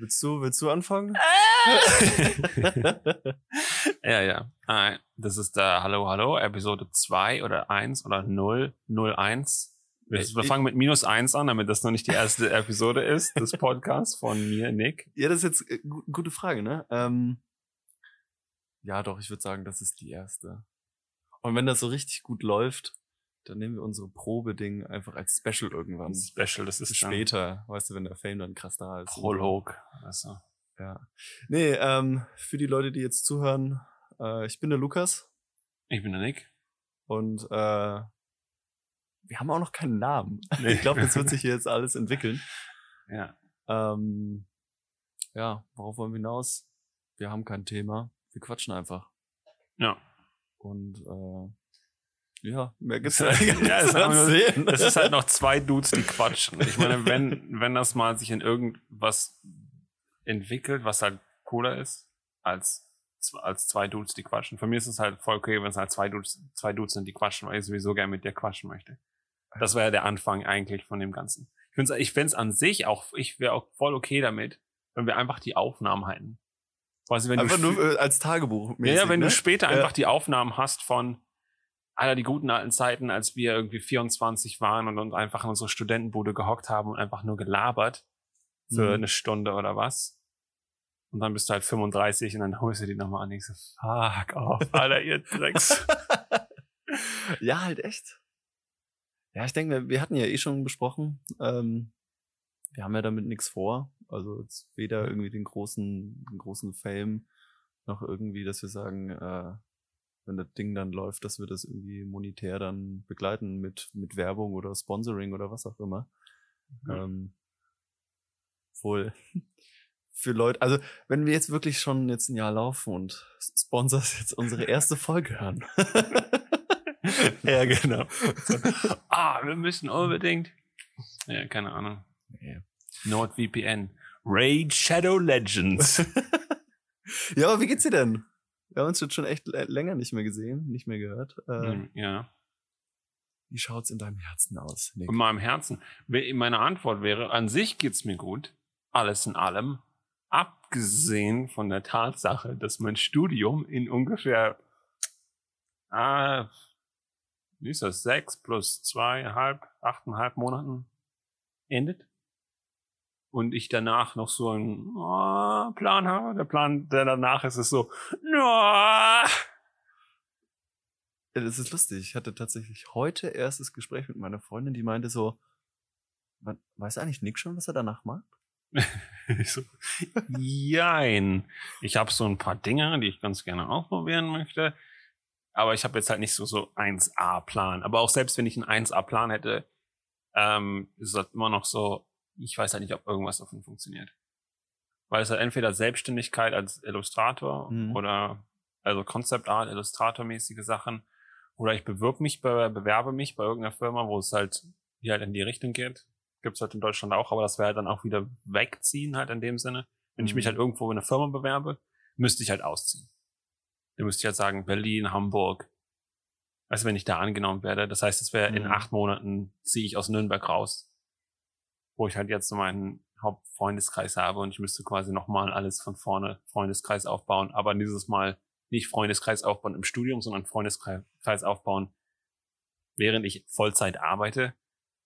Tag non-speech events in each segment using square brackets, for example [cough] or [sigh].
Willst du, willst du anfangen? [laughs] ja, ja. Ah, Das ist der Hallo, Hallo, Episode 2 oder 1 oder 0, 01. Wir, wir fangen mit minus 1 an, damit das noch nicht die erste [laughs] Episode ist des Podcasts von mir, Nick. Ja, das ist jetzt äh, gu- gute Frage, ne? Ähm, ja, doch, ich würde sagen, das ist die erste. Und wenn das so richtig gut läuft, dann nehmen wir unsere Probeding einfach als Special irgendwann. Special, das ist Später, weißt du, wenn der Fame dann krass da ist. Prolog. Also, Ja. Nee, ähm, für die Leute, die jetzt zuhören, äh, ich bin der Lukas ich bin der Nick. und äh, wir haben auch noch keinen Namen. [laughs] Nee. Ich glaube, das wird sich hier jetzt alles entwickeln. [laughs] Ja. Ähm, ja, worauf wollen wir hinaus? Wir haben kein Thema. Wir quatschen einfach. Ja. Und äh, ja, mehr [laughs] gibt's Ja, ja, es nur- erzählen. Das ist halt noch zwei Dudes, die quatschen. Ich meine, wenn, [laughs] wenn das mal sich in irgendwas entwickelt, was halt cooler ist, als, als zwei Dudes, die quatschen. Für mich ist es halt voll okay, wenn es halt zwei Dudes, zwei Dudes sind, die quatschen, weil ich sowieso gerne mit dir quatschen möchte. Das wäre ja der Anfang eigentlich von dem Ganzen. Ich finde es ich find's an sich auch, ich wäre auch voll okay damit, wenn wir einfach die Aufnahmen halten. Quasi, wenn Einfach du nur äh, als Tagebuch. ja, ja, wenn ne? du später Ja. einfach die Aufnahmen hast von aller die guten alten Zeiten, als wir irgendwie 24 waren und uns einfach in unsere Studentenbude gehockt haben und einfach nur gelabert für Mhm. eine Stunde oder was. Und dann bist du halt 35 und dann holst du die nochmal an und denkst so, fuck off, [laughs] Alter, ihr Drecks. [laughs] ja, halt echt. Ja, ich denke, wir hatten ja eh schon besprochen, ähm, wir haben ja damit nichts vor. Also weder irgendwie den großen, den großen Fame, noch irgendwie, dass wir sagen, äh, wenn das Ding dann läuft, dass wir das irgendwie monetär dann begleiten mit, mit Werbung oder Sponsoring oder was auch immer. Ja. Ähm, wohl [laughs] für Leute, also wenn wir jetzt wirklich schon jetzt ein Jahr laufen und Sponsors [laughs] jetzt unsere erste Folge hören. [laughs] ja, genau. Ah, wir müssen unbedingt. Ja, keine Ahnung. Nee. NordVPN. Raid Shadow Legends. Ja, aber wie geht's dir denn? Wir haben uns jetzt schon echt länger nicht mehr gesehen, nicht mehr gehört. Äh, ja. Wie schaut's in deinem Herzen aus, Nick? in meinem Herzen. Meine Antwort wäre, an sich geht's mir gut. Alles in allem. Abgesehen von der Tatsache, dass mein Studium in ungefähr, ah, wie ist das, sechs plus zweieinhalb, achteinhalb Monaten endet. Und ich danach noch so einen oh, Plan habe. Der Plan, der danach ist, ist so. Ja, Das ist lustig. Ich hatte tatsächlich heute erst das Gespräch mit meiner Freundin, die meinte so, "Wa- weiß eigentlich Nick schon, was er danach macht? [laughs] Ich so, jein. Ich habe so ein paar Dinge, die ich ganz gerne ausprobieren möchte. Aber ich habe jetzt halt nicht so so 1A-Plan. Aber auch selbst wenn ich einen 1A-Plan hätte, ähm, ist es halt immer noch so, ich weiß halt nicht, ob irgendwas davon funktioniert. Weil es halt entweder Selbstständigkeit als Illustrator Mhm. oder also Concept Art, Illustrator-mäßige Sachen. Oder ich bewirb mich, bei, bewerbe mich bei irgendeiner Firma, wo es halt, die halt in die Richtung geht gibt's halt in Deutschland auch, aber das wäre halt dann auch wieder wegziehen halt in dem Sinne. Wenn ich mich Mhm. halt irgendwo in einer Firma bewerbe, müsste ich halt ausziehen. Dann müsste ich halt sagen, Berlin, Hamburg. Also wenn ich da angenommen werde. Das heißt, es wäre in Mhm. acht Monaten ziehe ich aus Nürnberg raus. Wo ich halt jetzt so meinen Hauptfreundeskreis habe und ich müsste quasi nochmal alles von vorne Freundeskreis aufbauen. Aber dieses Mal nicht Freundeskreis aufbauen im Studium, sondern Freundeskreis aufbauen, während ich Vollzeit arbeite.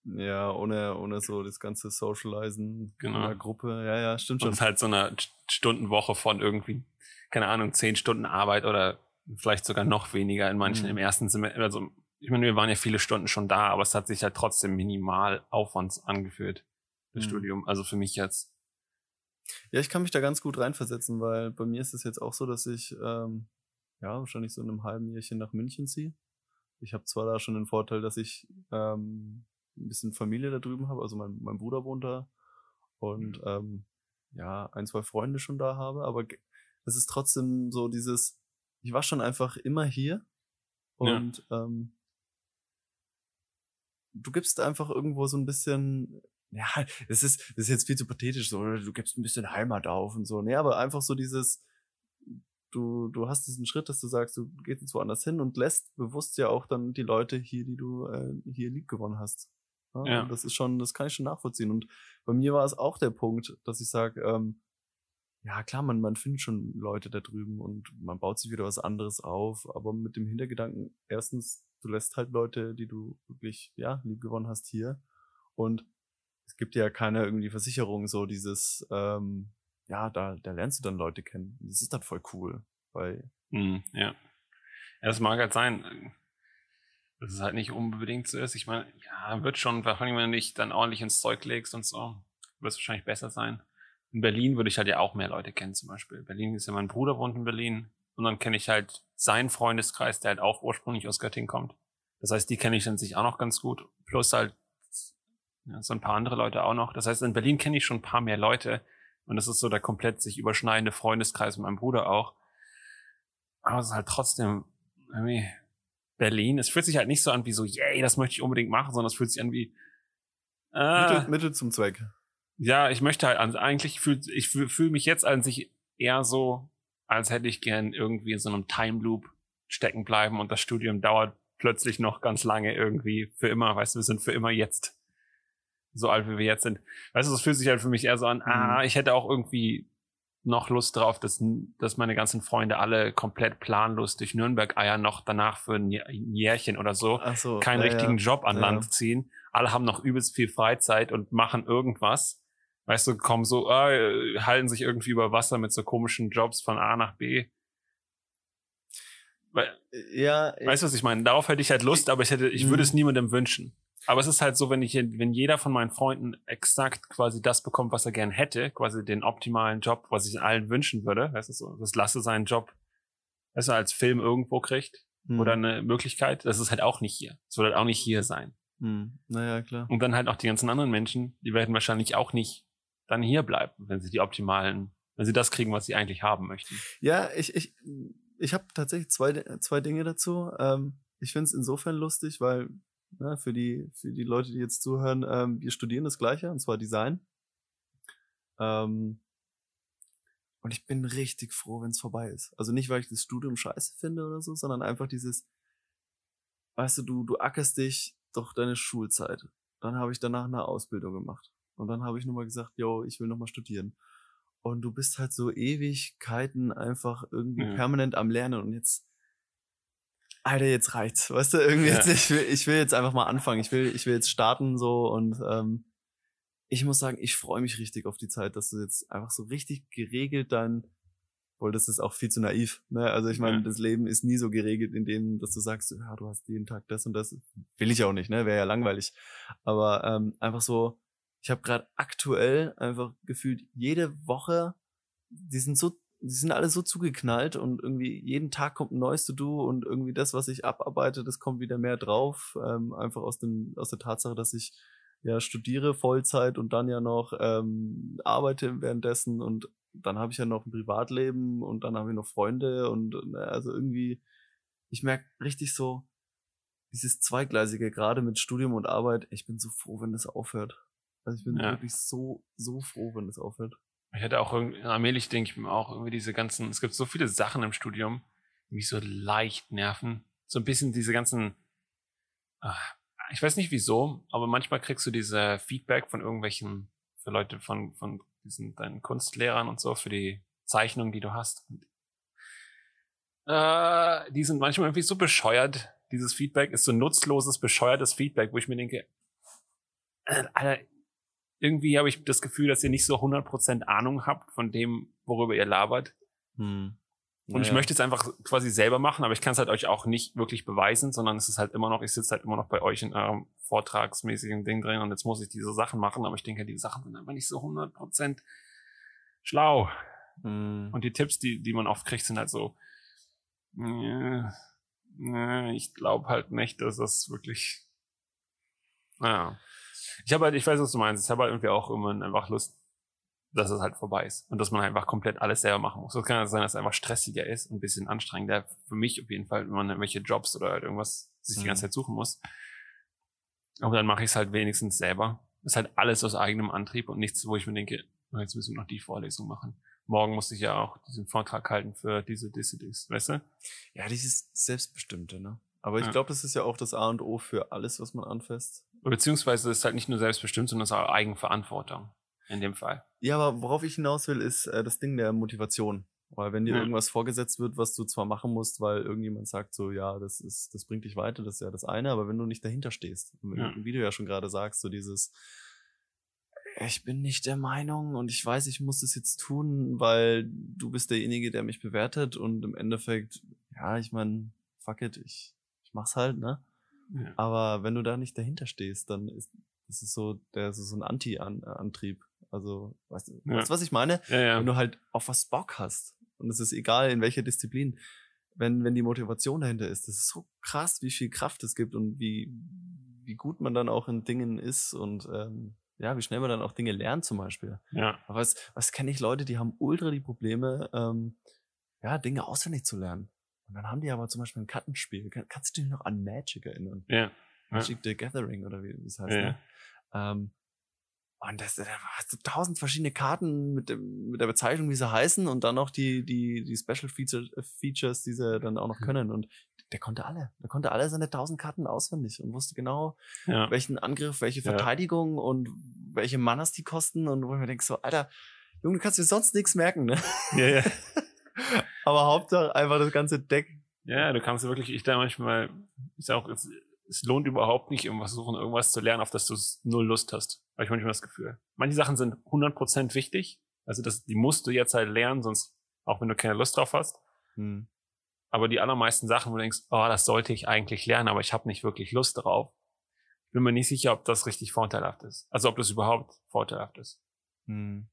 Ja, ohne, ohne so das ganze Socializen Genau. in der Gruppe. Ja, ja, stimmt Und schon. es halt so eine St- Stundenwoche von irgendwie, keine Ahnung, zehn Stunden Arbeit oder vielleicht sogar noch weniger in manchen Mhm. im ersten Semester. Also, ich meine, wir waren ja viele Stunden schon da, aber es hat sich halt trotzdem minimal Aufwands angeführt, das Mhm. Studium. Also für mich jetzt. Ja, ich kann mich da ganz gut reinversetzen, weil bei mir ist es jetzt auch so, dass ich ähm, ja wahrscheinlich so in einem halben Jährchen nach München ziehe. Ich habe zwar da schon den Vorteil, dass ich ähm, ein bisschen Familie da drüben habe, also mein, mein Bruder wohnt da und ähm, ja, ein, zwei Freunde schon da habe, aber es ist trotzdem so dieses, ich war schon einfach immer hier Ja. und ähm, du gibst einfach irgendwo so ein bisschen, ja, es ist, das ist jetzt viel zu pathetisch so, du gibst ein bisschen Heimat auf und so. Nee, aber einfach so dieses, du, du hast diesen Schritt, dass du sagst, du gehst jetzt woanders hin und lässt bewusst ja auch dann die Leute hier, die du äh, hier lieb gewonnen hast. Ja, Ja. Und das ist schon, das kann ich schon nachvollziehen. Und bei mir war es auch der Punkt, dass ich sage, ähm, ja klar, man, man findet schon Leute da drüben und man baut sich wieder was anderes auf, aber mit dem Hintergedanken, erstens, du lässt halt Leute, die du wirklich, ja, lieb gewonnen hast hier und es gibt ja keine irgendwie Versicherung, so dieses, ähm, ja, da, da lernst du dann Leute kennen. Das ist dann voll cool, weil. Mm, ja. ja. Das mag halt sein, dass es halt nicht unbedingt so ist. Ich meine, ja, wird schon, vor wenn du dich dann ordentlich ins Zeug legst und so, wird es wahrscheinlich besser sein. In Berlin würde ich halt ja auch mehr Leute kennen, zum Beispiel. Berlin ist ja mein Bruder wohnt in Berlin. Und dann kenne ich halt seinen Freundeskreis, der halt auch ursprünglich aus Göttingen kommt. Das heißt, die kenne ich dann sich auch noch ganz gut. Plus halt ja, so ein paar andere Leute auch noch. Das heißt, in Berlin kenne ich schon ein paar mehr Leute. Und das ist so der komplett sich überschneidende Freundeskreis mit meinem Bruder auch. Aber es ist halt trotzdem irgendwie Berlin. Es fühlt sich halt nicht so an wie so, yay, das möchte ich unbedingt machen, sondern es fühlt sich an wie äh, Mittel, Mittel zum Zweck. Ja, ich möchte halt, also eigentlich fühl, ich fühle fühl mich jetzt an sich eher so, als hätte ich gern irgendwie in so einem Time Loop stecken bleiben und das Studium dauert plötzlich noch ganz lange irgendwie für immer, weißt du, wir sind für immer jetzt so alt, wie wir jetzt sind. Weißt du, es fühlt sich halt für mich eher so an, ah, mhm. ich hätte auch irgendwie noch Lust drauf, dass, dass meine ganzen Freunde alle komplett planlos durch Nürnberg eiern, noch danach für ein Jährchen oder so, so keinen ja, richtigen ja. Job an ja. Land ziehen. Alle haben noch übelst viel Freizeit und machen irgendwas. Weißt du, kommen so, äh, halten sich irgendwie über Wasser mit so komischen Jobs von A nach B. Weil, ja, weißt du, was ich meine? Darauf hätte ich halt Lust, aber ich hätte, ich würde es mhm. niemandem wünschen. Aber es ist halt so, wenn ich, wenn jeder von meinen Freunden exakt quasi das bekommt, was er gern hätte, quasi den optimalen Job, was ich allen wünschen würde, weißt du, so, das lasse seinen Job, weißt du, als Film irgendwo kriegt, mhm. oder eine Möglichkeit, das ist halt auch nicht hier. Es wird halt auch nicht hier sein. Mhm. Naja, klar. Und dann halt auch die ganzen anderen Menschen, die werden wahrscheinlich auch nicht dann hier bleiben, wenn sie die optimalen, wenn sie das kriegen, was sie eigentlich haben möchten. Ja, ich, ich, ich habe tatsächlich zwei, zwei Dinge dazu. Ähm, ich finde es insofern lustig, weil Ne, für, die, für die Leute, die jetzt zuhören, ähm, wir studieren das Gleiche, und zwar Design. Ähm, und ich bin richtig froh, wenn es vorbei ist. Also nicht, weil ich das Studium scheiße finde oder so, sondern einfach dieses, weißt du, du, du ackerst dich doch deine Schulzeit. Dann habe ich danach eine Ausbildung gemacht. Und dann habe ich nochmal gesagt, yo, ich will nochmal studieren. Und du bist halt so Ewigkeiten einfach irgendwie ja. permanent am Lernen. Und jetzt Alter, jetzt reicht's. Weißt du, irgendwie ja. jetzt, ich will, ich will jetzt einfach mal anfangen. Ich will, ich will jetzt starten so und ähm, ich muss sagen, ich freue mich richtig auf die Zeit, dass du jetzt einfach so richtig geregelt dein, wohl, das ist auch viel zu naiv. Ne? Also ich meine, ja. das Leben ist nie so geregelt, in dem, dass du sagst, ja, du hast jeden Tag das und das. Will ich auch nicht, ne? Wäre ja langweilig. Aber ähm, einfach so, ich habe gerade aktuell einfach gefühlt jede Woche, die sind so die sind alle so zugeknallt und irgendwie jeden Tag kommt ein neues To-Do und irgendwie das, was ich abarbeite, das kommt wieder mehr drauf. Ähm, einfach aus, dem, aus der Tatsache, dass ich ja studiere Vollzeit und dann ja noch ähm, arbeite währenddessen und dann habe ich ja noch ein Privatleben und dann habe ich noch Freunde und äh, also irgendwie, ich merke richtig so, dieses Zweigleisige, gerade mit Studium und Arbeit, ich bin so froh, wenn das aufhört. Also ich bin ja. wirklich so, so froh, wenn das aufhört. Ich hätte auch allmählich denke ich mir auch irgendwie diese ganzen, es gibt so viele Sachen im Studium, die mich so leicht nerven. So ein bisschen diese ganzen, ach, ich weiß nicht wieso, aber manchmal kriegst du diese Feedback von irgendwelchen, für Leute von, von diesen, deinen Kunstlehrern und so, für die Zeichnungen, die du hast. Und, äh, die sind manchmal irgendwie so bescheuert. Dieses Feedback ist so nutzloses, bescheuertes Feedback, wo ich mir denke, äh, Alter, irgendwie habe ich das Gefühl, dass ihr nicht so 100% Ahnung habt von dem, worüber ihr labert. Hm. Und ich möchte es einfach quasi selber machen, aber ich kann es halt euch auch nicht wirklich beweisen, sondern es ist halt immer noch, ich sitze halt immer noch bei euch in eurem vortragsmäßigen Ding drin und jetzt muss ich diese Sachen machen, aber ich denke, die Sachen sind einfach nicht so 100% schlau. Hm. Und die Tipps, die, die man oft kriegt, sind halt so, äh, äh, ich glaube halt nicht, dass das wirklich, naja. Ich habe halt, ich weiß, was du meinst. Ich habe halt irgendwie auch immer einfach Lust, dass es halt vorbei ist und dass man einfach komplett alles selber machen muss. Das kann halt sein, dass es einfach stressiger ist und ein bisschen anstrengender. Für mich auf jeden Fall, wenn man irgendwelche Jobs oder halt irgendwas sich die ganze mhm. Zeit suchen muss. Aber dann mache ich es halt wenigstens selber. Das ist halt alles aus eigenem Antrieb und nichts, wo ich mir denke, oh, jetzt müssen wir noch die Vorlesung machen. Morgen musste ich ja auch diesen Vortrag halten für diese, diese, diese, weißt du? Ja, dieses Selbstbestimmte, ne? Aber ich ja. glaube, das ist ja auch das A und O für alles, was man anfasst. Beziehungsweise ist halt nicht nur selbstbestimmt, sondern es ist auch Eigenverantwortung. in dem Fall. Ja, aber worauf ich hinaus will, ist äh, das Ding der Motivation. Weil wenn dir Ja. irgendwas vorgesetzt wird, was du zwar machen musst, weil irgendjemand sagt so, ja, das ist, das bringt dich weiter, das ist ja das eine, aber wenn du nicht dahinter stehst, Ja. wie du ja schon gerade sagst, so dieses, ich bin nicht der Meinung und ich weiß, ich muss das jetzt tun, weil du bist derjenige, der mich bewertet und im Endeffekt, ja, ich meine, fuck it, ich, ich mach's halt, ne? Ja. Aber wenn du da nicht dahinter stehst, dann ist das ist so, der ist so ein Anti-Antrieb. Also, weißt du, Ja. weißt, du, was ich meine? Ja, ja. Wenn du halt auf was Bock hast. Und es ist egal, in welcher Disziplin. Wenn, wenn die Motivation dahinter ist, das ist so krass, wie viel Kraft es gibt und wie, wie gut man dann auch in Dingen ist und ähm, ja, wie schnell man dann auch Dinge lernt zum Beispiel. ja. Aber was, was kenne ich Leute, die haben ultra die Probleme, ähm, ja, Dinge auswendig zu lernen. Und dann haben die aber zum Beispiel ein Kartenspiel. Kann, kannst du dich noch an Magic erinnern? Ja. Ja. Magic the Gathering oder wie es heißt. Ja. Ne? Ähm, und das, da hast du tausend verschiedene Karten mit, dem, mit der Bezeichnung, wie sie heißen und dann noch die, die, die Special Feature, Features, die sie dann auch noch Mhm. können. Und der konnte alle. Der konnte alle seine tausend Karten auswendig und wusste genau, ja. welchen Angriff, welche Ja. Verteidigung und welche Manas die kosten. Und wo ich mir denke, so, Alter, Junge, du kannst dir sonst nichts merken, ne? ja, ja. [laughs] Aber Hauptsache einfach das ganze Deck. Ja, du kannst wirklich, ich da manchmal, ist auch, es, es lohnt überhaupt nicht, irgendwas suchen, irgendwas zu lernen, auf das du null Lust hast. Habe ich manchmal das Gefühl. Manche Sachen sind 100% wichtig. Also das, die musst du jetzt halt lernen, sonst, auch wenn du keine Lust drauf hast. Hm. Aber die allermeisten Sachen, wo du denkst, oh, das sollte ich eigentlich lernen, aber ich habe nicht wirklich Lust drauf. Ich bin mir nicht sicher, ob das richtig vorteilhaft ist. Also ob das überhaupt vorteilhaft ist. Hm.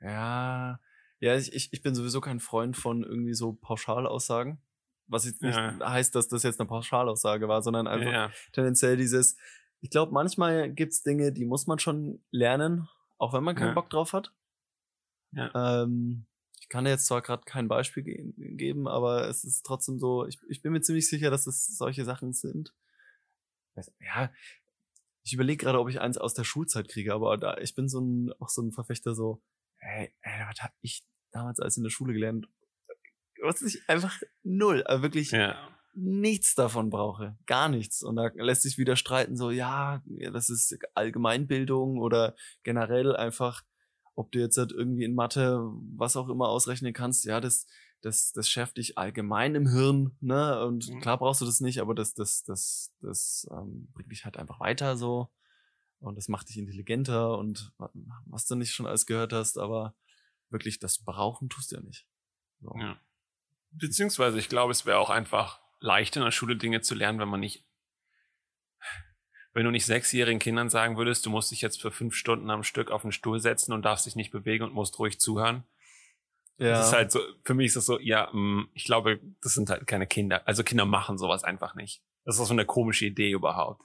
Ja, ja, ich, ich ich bin sowieso kein Freund von irgendwie so Pauschalaussagen. Was jetzt nicht Ja. heißt, dass das jetzt eine Pauschalaussage war, sondern einfach Ja, tendenziell dieses, ich glaube, manchmal gibt's Dinge, die muss man schon lernen, auch wenn man keinen. Bock drauf hat. Ja. Ähm, ich kann dir jetzt zwar gerade kein Beispiel ge geben, aber es ist trotzdem so, ich, ich bin mir ziemlich sicher, dass es solche Sachen sind. Ja, ich überlege gerade, ob ich eins aus der Schulzeit kriege, aber da, ich bin so ein, auch so ein Verfechter so, ey, ey was hab ich damals als in der Schule gelernt? Was ich einfach null, aber wirklich ja, nichts davon brauche. Gar nichts. Und da lässt sich wieder streiten, so, ja, ja, das ist Allgemeinbildung oder generell einfach, ob du jetzt halt irgendwie in Mathe was auch immer ausrechnen kannst, ja, das, das, das schärft dich allgemein im Hirn, ne? Und Mhm. klar brauchst du das nicht, aber das, das, das, das ähm, bringt dich halt einfach weiter so. Und das macht dich intelligenter und wa- was du nicht schon alles gehört hast, aber wirklich das brauchen tust du ja nicht. So. ja. Beziehungsweise ich glaube, es wäre auch einfach leicht in der Schule Dinge zu lernen, wenn man nicht, wenn du nicht sechsjährigen Kindern sagen würdest, du musst dich jetzt für fünf Stunden am Stück auf den Stuhl setzen und darfst dich nicht bewegen und musst ruhig zuhören. Ja. Das ist halt so, für mich ist das so, ja, mh, ich glaube, das sind halt keine Kinder. Also Kinder machen sowas einfach nicht. Das ist so eine komische Idee überhaupt.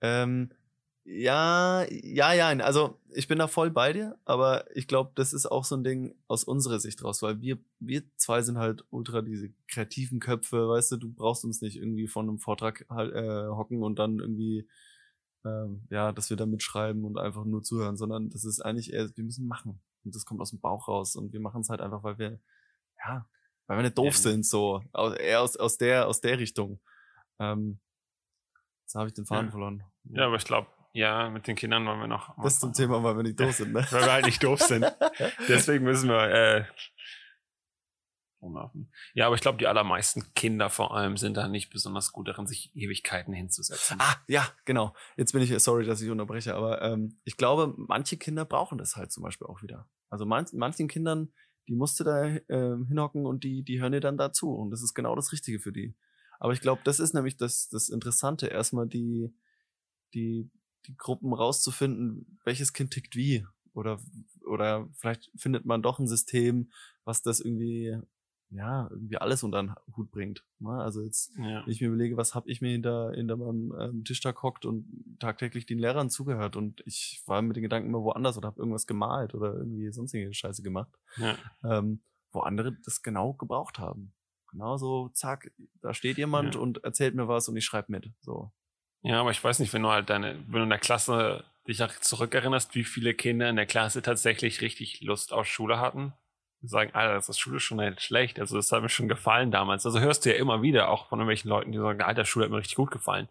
Ähm, ja, ja, ja. Also ich bin da voll bei dir, aber ich glaube, das ist auch so ein Ding aus unserer Sicht raus, weil wir, wir zwei sind halt ultra diese kreativen Köpfe, weißt du, du brauchst uns nicht irgendwie von einem Vortrag halt, äh, hocken und dann irgendwie, ähm, ja, dass wir da mitschreiben und einfach nur zuhören, sondern das ist eigentlich eher, wir müssen machen. Und das kommt aus dem Bauch raus und wir machen es halt einfach, weil wir, ja, weil wir nicht doof Ja. sind, so. Eher aus, aus der, aus der Richtung. Ähm, jetzt habe ich den Faden Ja. verloren. Ja, aber ich glaube, ja, mit den Kindern wollen wir noch. Das zum Thema, weil wir nicht doof sind, ne? [laughs] Weil wir halt nicht doof sind. [laughs] Deswegen müssen wir äh. Ja, aber ich glaube, die allermeisten Kinder vor allem sind da nicht besonders gut darin, sich Ewigkeiten hinzusetzen. Ah, ja, genau. Jetzt bin ich, sorry, dass ich unterbreche, aber ähm, ich glaube, manche Kinder brauchen das halt zum Beispiel auch wieder. Also manch, manchen Kindern, die musst du da ähm, hinhocken und die, die hören dir dann dazu. Und das ist genau das Richtige für die. Aber ich glaube, das ist nämlich das, das Interessante, erstmal die, die, die Gruppen rauszufinden, welches Kind tickt wie. Oder, oder vielleicht findet man doch ein System, was das irgendwie, ja, irgendwie alles unter den Hut bringt. Ne? Also jetzt Ja. wenn ich mir überlege, was habe ich mir hinter, hinter meinem ähm, Tisch da gehockt und tagtäglich den Lehrern zugehört und ich war mit den Gedanken immer woanders oder habe irgendwas gemalt oder irgendwie sonstige Scheiße gemacht, Ja. ähm, wo andere das genau gebraucht haben. Genauso, zack, da steht jemand Ja. und erzählt mir was und ich schreibe mit. So. Ja, aber ich weiß nicht, wenn du halt deine, wenn du in der Klasse dich auch zurückerinnerst, wie viele Kinder in der Klasse tatsächlich richtig Lust auf Schule hatten. Die sagen, Alter, das ist Schule schon nicht schlecht. Also das hat mir schon gefallen damals. Also hörst du ja immer wieder auch von irgendwelchen Leuten, die sagen, Alter, Schule hat mir richtig gut gefallen.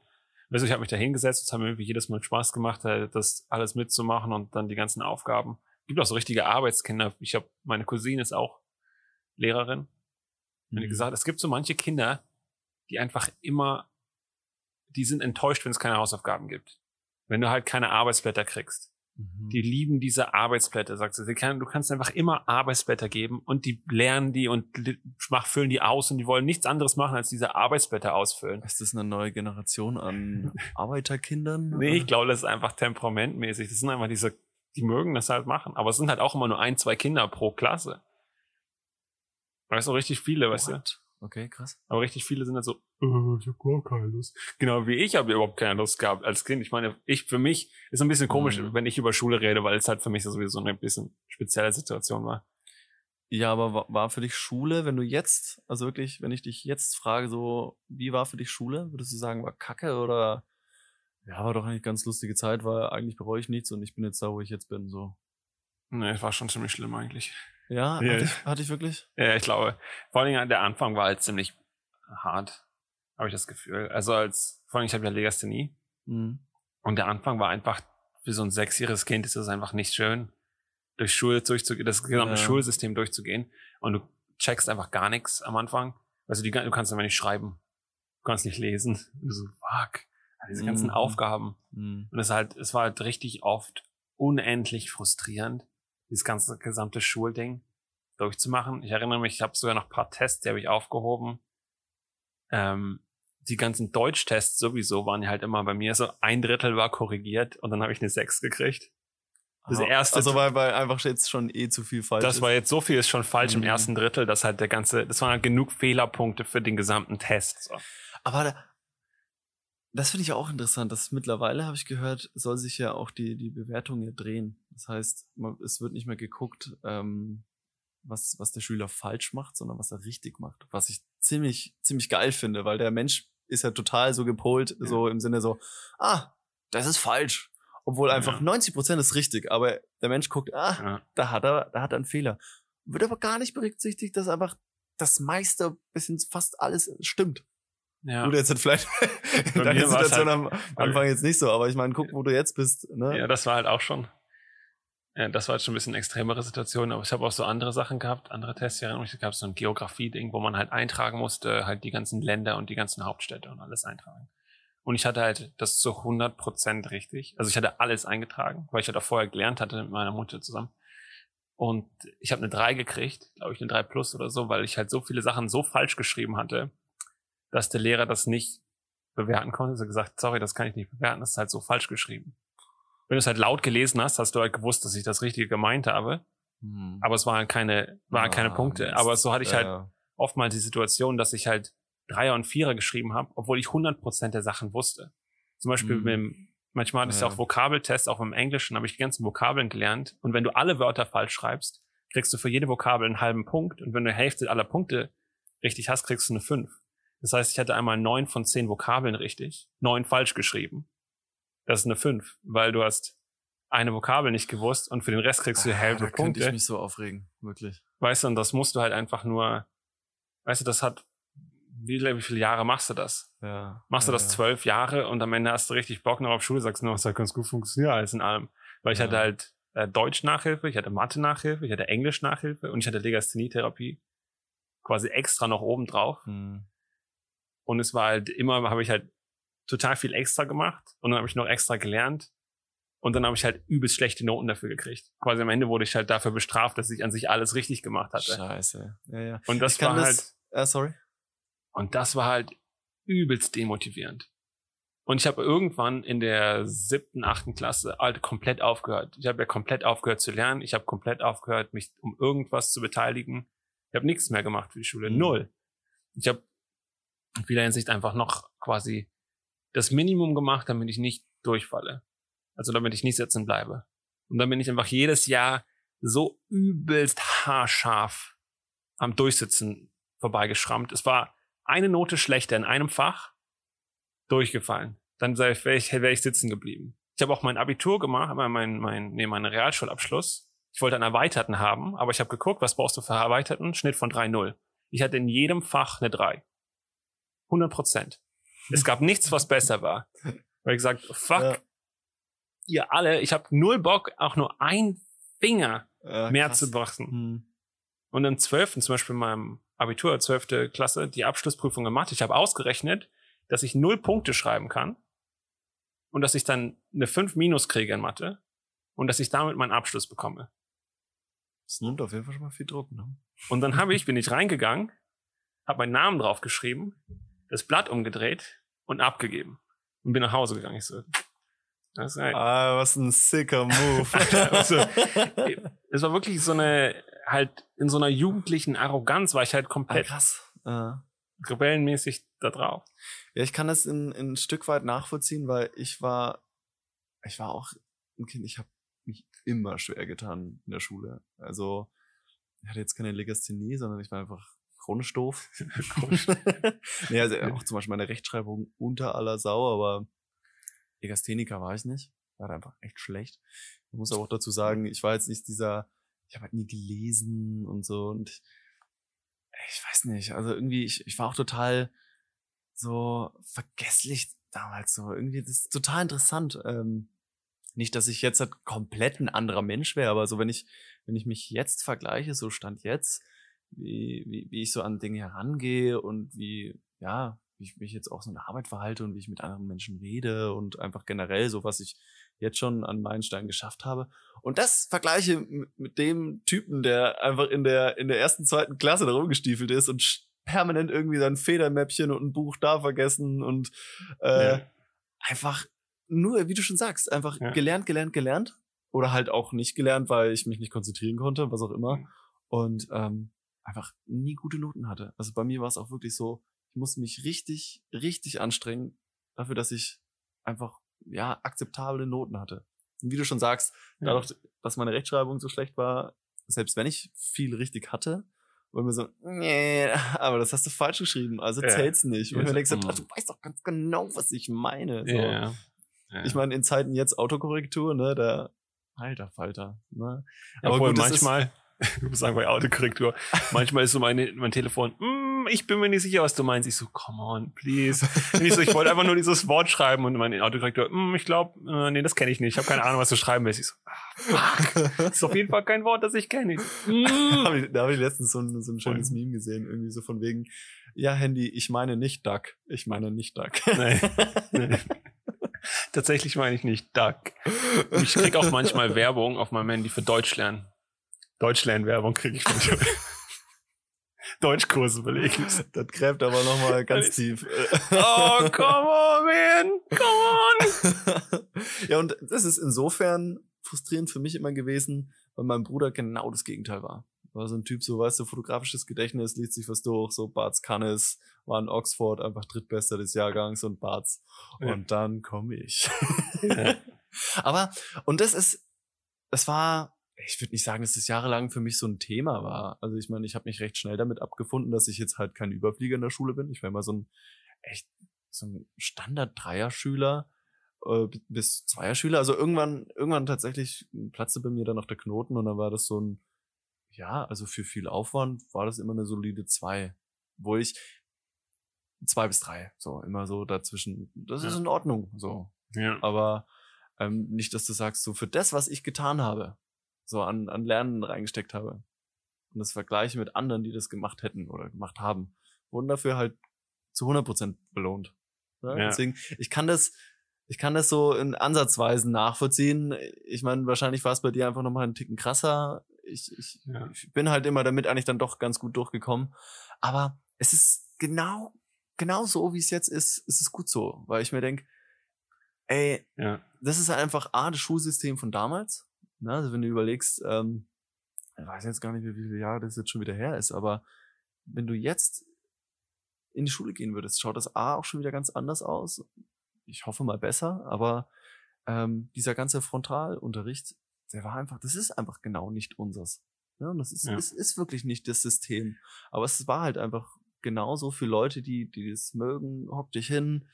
Weißt du, ich habe mich da hingesetzt, es hat mir irgendwie jedes Mal Spaß gemacht, äh, das alles mitzumachen und dann die ganzen Aufgaben. Gibt auch so richtige Arbeitskinder. Ich habe, meine Cousine ist auch Lehrerin. Und die Mhm. gesagt, es gibt so manche Kinder, die einfach immer, die sind enttäuscht, wenn es keine Hausaufgaben gibt. Wenn du halt keine Arbeitsblätter kriegst. Mhm. Die lieben diese Arbeitsblätter, sagst du. Sie kann, du kannst einfach immer Arbeitsblätter geben und die lernen die und mach, füllen die aus und die wollen nichts anderes machen, als diese Arbeitsblätter ausfüllen. Ist das eine neue Generation an [laughs] Arbeiterkindern? Nee, ich glaube, das ist einfach temperamentmäßig. Das sind einfach diese, die mögen das halt machen. Aber es sind halt auch immer nur ein, zwei Kinder pro Klasse. Weißt du, richtig viele, weißt du? Okay, krass. Aber richtig viele sind halt so, äh, ich hab gar keine Lust. Genau wie ich habe überhaupt keine Lust gehabt als Kind. Ich meine, ich für mich ist ein bisschen komisch, Mhm. wenn ich über Schule rede, weil es halt für mich sowieso eine bisschen spezielle Situation war. Ja, aber wa- war für dich Schule, wenn du jetzt, also wirklich, wenn ich dich jetzt frage, so, wie war für dich Schule? Würdest du sagen, war kacke oder ja, war doch eigentlich ganz lustige Zeit, weil eigentlich bereue ich nichts und ich bin jetzt da, wo ich jetzt bin, so. Nee, es war schon ziemlich schlimm eigentlich. Ja, Ja. hatte, ich, hatte ich wirklich? Ja, ich glaube, vor allen Dingen der Anfang war halt ziemlich hart, habe ich das Gefühl. Also als, vor allem ich habe ja Legasthenie Mhm. und der Anfang war einfach, für so ein sechsjähriges Kind ist es einfach nicht schön, durch Schule durchzugehen, das gesamte Ja. Schulsystem durchzugehen und du checkst einfach gar nichts am Anfang. Also die, du kannst einfach nicht schreiben, du kannst nicht lesen. Und du so, fuck, diese ganzen Mhm. Aufgaben. Mhm. Und es halt, es war halt richtig oft unendlich frustrierend, dieses ganze gesamte Schulding durchzumachen. Ich erinnere mich, ich habe sogar noch ein paar Tests, die habe ich aufgehoben. Ähm, die ganzen Deutschtests sowieso waren ja halt immer bei mir so ein Drittel war korrigiert und dann habe ich eine 6 gekriegt. Das Ah, erste- Also, weil, weil einfach jetzt schon eh zu viel falsch Das ist. war jetzt so viel ist schon falsch im Mhm. ersten Drittel, dass halt der ganze, das waren halt genug Fehlerpunkte für den gesamten Test. So. Aber da, das finde ich auch interessant, dass mittlerweile, habe ich gehört, soll sich ja auch die, die Bewertung ja drehen. Das heißt, man, es wird nicht mehr geguckt, ähm, was, was der Schüler falsch macht, sondern was er richtig macht. Was ich ziemlich, ziemlich geil finde, weil der Mensch ist ja total so gepolt, Ja. so im Sinne so, ah, das ist falsch. Obwohl einfach Ja. 90 Prozent ist richtig, aber der Mensch guckt, ah, Ja. da hat er, da hat er einen Fehler. Wird aber gar nicht berücksichtigt, dass einfach das meiste bis hin fast alles stimmt. Ja. Gut, jetzt hat vielleicht [laughs] deine Situation halt- am Anfang jetzt nicht so, aber ich meine, guck, wo du jetzt bist. Ne? Ja, das war halt auch schon. Ja, das war halt schon ein bisschen extremere Situation, aber ich habe auch so andere Sachen gehabt, andere Tests. Ja, es gab so ein Geografie-Ding, wo man halt eintragen musste, halt die ganzen Länder und die ganzen Hauptstädte und alles eintragen. Und ich hatte halt das zu 100% richtig. Also ich hatte alles eingetragen, weil ich halt auch vorher gelernt hatte mit meiner Mutter zusammen. Und ich habe eine 3 gekriegt, glaube ich, eine 3 plus oder so, weil ich halt so viele Sachen so falsch geschrieben hatte, dass der Lehrer das nicht bewerten konnte. Er hat gesagt, sorry, das kann ich nicht bewerten, das ist halt so falsch geschrieben. Wenn du es halt laut gelesen hast, hast du halt gewusst, dass ich das Richtige gemeint habe. Hm. Aber es waren keine, waren keine Ah, Punkte. Mist. Aber so hatte ich halt Ja, oftmals die Situation, dass ich halt Dreier und Vierer geschrieben habe, obwohl ich 100% der Sachen wusste. Zum Beispiel Mhm. mit dem, manchmal hatte ich Ja. auch Vokabeltests, auch im Englischen habe ich die ganzen Vokabeln gelernt. Und wenn du alle Wörter falsch schreibst, kriegst du für jede Vokabel einen halben Punkt. Und wenn du die Hälfte aller Punkte richtig hast, kriegst du eine 5. Das heißt, ich hatte einmal neun von zehn Vokabeln richtig, neun falsch geschrieben. Das ist eine 5, weil du hast eine Vokabel nicht gewusst und für den Rest kriegst du Ah, halbe da könnte ich Punkte. mich so aufregen, wirklich. Weißt du, und das musst du halt einfach nur, weißt du, das hat, wie, wie viele Jahre machst du das? Ja. Machst du ja, das ja. zwölf Jahre und am Ende hast du richtig Bock noch auf Schule, sagst du, noch, es hat ganz gut funktioniert, alles in allem. Weil ich Ja. hatte halt äh, Deutsch-Nachhilfe, ich hatte Mathe-Nachhilfe, ich hatte Englisch-Nachhilfe und ich hatte Legasthenie-Therapie. Quasi extra noch oben drauf. Hm. Und es war halt immer, habe ich halt total viel extra gemacht und dann habe ich noch extra gelernt. Und dann habe ich halt übelst schlechte Noten dafür gekriegt. Quasi am Ende wurde ich halt dafür bestraft, dass ich an sich alles richtig gemacht hatte. Scheiße. Ja, ja. Und das war halt, das, äh, sorry. und das war halt übelst demotivierend. Und ich habe irgendwann in der siebten, achten Klasse halt komplett aufgehört. Ich habe ja komplett aufgehört zu lernen. Ich habe komplett aufgehört, mich um irgendwas zu beteiligen. Ich habe nichts mehr gemacht für die Schule. Mhm. Null. Ich habe in vieler Hinsicht einfach noch quasi das Minimum gemacht, damit ich nicht durchfalle. Also damit ich nicht sitzen bleibe. Und dann bin ich einfach jedes Jahr so übelst haarscharf am Durchsitzen vorbeigeschrammt. Es war eine Note schlechter in einem Fach durchgefallen. Dann wäre ich, wär ich sitzen geblieben. Ich habe auch mein Abitur gemacht, aber mein, mein, nee, meinen Realschulabschluss. Ich wollte einen Erweiterten haben, aber ich habe geguckt, was brauchst du für Erweiterten? Schnitt von 3,0. Ich hatte in jedem Fach eine 3. 100 Prozent. Es gab [laughs] nichts, was besser war. Weil ich gesagt, fuck, Ja. ihr alle, ich habe null Bock, auch nur ein Finger Ja, mehr krass. zu beachten. Hm. Und im 12., zum Beispiel in meinem Abitur, 12. Klasse, die Abschlussprüfung Mathe, ich habe ausgerechnet, dass ich null Punkte schreiben kann und dass ich dann eine 5 minus kriege in Mathe und dass ich damit meinen Abschluss bekomme. Das nimmt auf jeden Fall schon mal viel Druck, ne? Und dann habe ich, bin ich reingegangen, habe meinen Namen draufgeschrieben, das Blatt umgedreht und abgegeben. Und bin nach Hause gegangen. Ich so, das ist halt, Ah, was ein sicker Move. [laughs] Also, es war wirklich so eine, halt in so einer jugendlichen Arroganz war ich halt ah, komplett krass. Ja. rebellenmäßig da drauf. Ja, ich kann das in, in ein Stück weit nachvollziehen, weil ich war, ich war auch ein Kind, ich habe mich immer schwer getan in der Schule. Also, ich hatte jetzt keine Legasthenie, sondern ich war einfach chronisch doof. [laughs] [laughs] nee, also auch zum Beispiel meine Rechtschreibung unter aller Sau, aber Legastheniker war ich nicht. War einfach echt schlecht. Ich muss aber auch dazu sagen, ich war jetzt nicht dieser, ich habe halt nie gelesen und so und ich weiß nicht, also irgendwie, ich, ich war auch total so vergesslich damals so. Irgendwie, das ist total interessant. Ähm, nicht, dass ich jetzt halt komplett ein anderer Mensch wäre, aber so, wenn ich, wenn ich mich jetzt vergleiche, so stand jetzt, wie, wie, wie ich so an Dinge herangehe und wie, ja, wie ich mich jetzt auch so in der Arbeit verhalte und wie ich mit anderen Menschen rede und einfach generell so, was ich jetzt schon an Meilenstein geschafft habe. Und das vergleiche mit, dem Typen, der einfach in der, in der ersten, zweiten Klasse da rumgestiefelt ist und permanent irgendwie sein Federmäppchen und ein Buch da vergessen und äh, Ja. einfach nur, wie du schon sagst, einfach Ja. gelernt, gelernt, gelernt. Oder halt auch nicht gelernt, weil ich mich nicht konzentrieren konnte, was auch immer. Und ähm, einfach nie gute Noten hatte. Also bei mir war es auch wirklich so, ich musste mich richtig, richtig anstrengen dafür, dass ich einfach, ja, akzeptable Noten hatte. Und wie du schon sagst, Ja. dadurch, dass meine Rechtschreibung so schlecht war, selbst wenn ich viel richtig hatte, war mir so, nee, aber das hast du falsch geschrieben, also Ja. zählt's nicht. Und Ja, mir denke, so. "Ah, du weißt doch ganz genau, was ich meine. So. Ja. ja. Ich meine, in Zeiten jetzt Autokorrektur, ne, der alter Falter, ne. Aber gut, manchmal, [laughs] sagen, bei Autokorrektur, manchmal ist so meine, mein Telefon, mm, ich bin mir nicht sicher, was du meinst. Ich so, come on, please. Und ich so, ich wollte einfach nur dieses Wort schreiben und mein Autokorrektor, mm, ich glaube, äh, nee, das kenne ich nicht. Ich habe keine Ahnung, was du schreiben willst. Ich so, ah, fuck, das ist auf jeden Fall kein Wort, das ich kenne. Mm. Da habe ich letztens so ein, so ein schönes Meme gesehen, irgendwie so von wegen, ja, Handy, ich meine nicht Duck. Ich meine nicht Duck. Nee, nee. Tatsächlich meine ich nicht Duck. Ich krieg auch manchmal Werbung auf meinem Handy für Deutsch lernen. Deutsch lernen Werbung kriege ich manchmal. [laughs] Deutschkurse belegen. Das gräbt aber nochmal [laughs] ganz tief. Oh, come on, man. Come on. [laughs] ja, und das ist insofern frustrierend für mich immer gewesen, weil mein Bruder genau das Gegenteil war. War so ein Typ, so weißt du, fotografisches Gedächtnis, liest sich was durch, so Barts Cannes, war in Oxford einfach Drittbester des Jahrgangs und Barts. Ja. Und dann komme ich. Ja. Aber, und das ist, das war, ich würde nicht sagen, dass das jahrelang für mich so ein Thema war. Also ich meine, ich habe mich recht schnell damit abgefunden, dass ich jetzt halt kein Überflieger in der Schule bin. Ich war immer so ein echt so ein Standard-Dreier-Schüler äh, bis Zweier-Schüler. Also irgendwann, irgendwann tatsächlich platzte bei mir dann noch der Knoten und dann war das so ein, ja, also für viel Aufwand war das immer eine solide Zwei. Wo ich zwei bis drei, so immer so dazwischen. Das ist Ja. in Ordnung, so Ja. aber ähm, nicht, dass du sagst, so für das, was ich getan habe, so an, an Lernen reingesteckt habe und das vergleiche mit anderen, die das gemacht hätten oder gemacht haben, wurden dafür halt zu 100% belohnt. Ja? Ja. Deswegen, ich kann das, ich kann das so in Ansatzweisen nachvollziehen. Ich meine, wahrscheinlich war es bei dir einfach nochmal einen Ticken krasser. Ich, ich, Ja. ich bin halt immer damit eigentlich dann doch ganz gut durchgekommen. Aber es ist genau, genau so, wie es jetzt ist, ist es gut so, weil ich mir denke, ey, Ja. das ist einfach A, das Schulsystem von damals. Ne? Also wenn du überlegst, ähm, ich weiß jetzt gar nicht wie viele Jahre das jetzt schon wieder her ist, aber wenn du jetzt in die Schule gehen würdest, schaut das A auch schon wieder ganz anders aus. Ich hoffe mal besser, aber ähm, dieser ganze Frontalunterricht, der war einfach, das ist einfach genau nicht unseres. Ja, und das ist, Ja. ist, ist wirklich nicht das System. Aber es war halt einfach genauso für Leute, die, die das mögen, hock dich hin,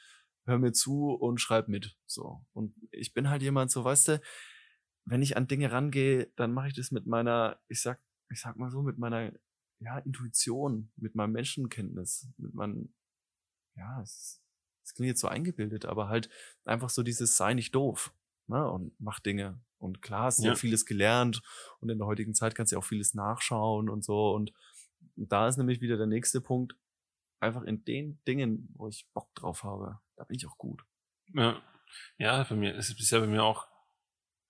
hör mir zu und schreib mit. So. Und ich bin halt jemand, so, weißt du, wenn ich an Dinge rangehe, dann mache ich das mit meiner, ich sag, ich sag mal so, mit meiner ja, Intuition, mit meinem Menschenkenntnis, mit meinem, ja, es ist, das klingt jetzt so eingebildet, aber halt einfach so dieses sei nicht doof ne? und mach Dinge. Und klar hast du ja. vieles gelernt und in der heutigen Zeit kannst du auch vieles nachschauen und so. Und da ist nämlich wieder der nächste Punkt. Einfach in den Dingen, wo ich Bock drauf habe, da bin ich auch gut. Ja, ja, bei mir ist es ja bei mir auch,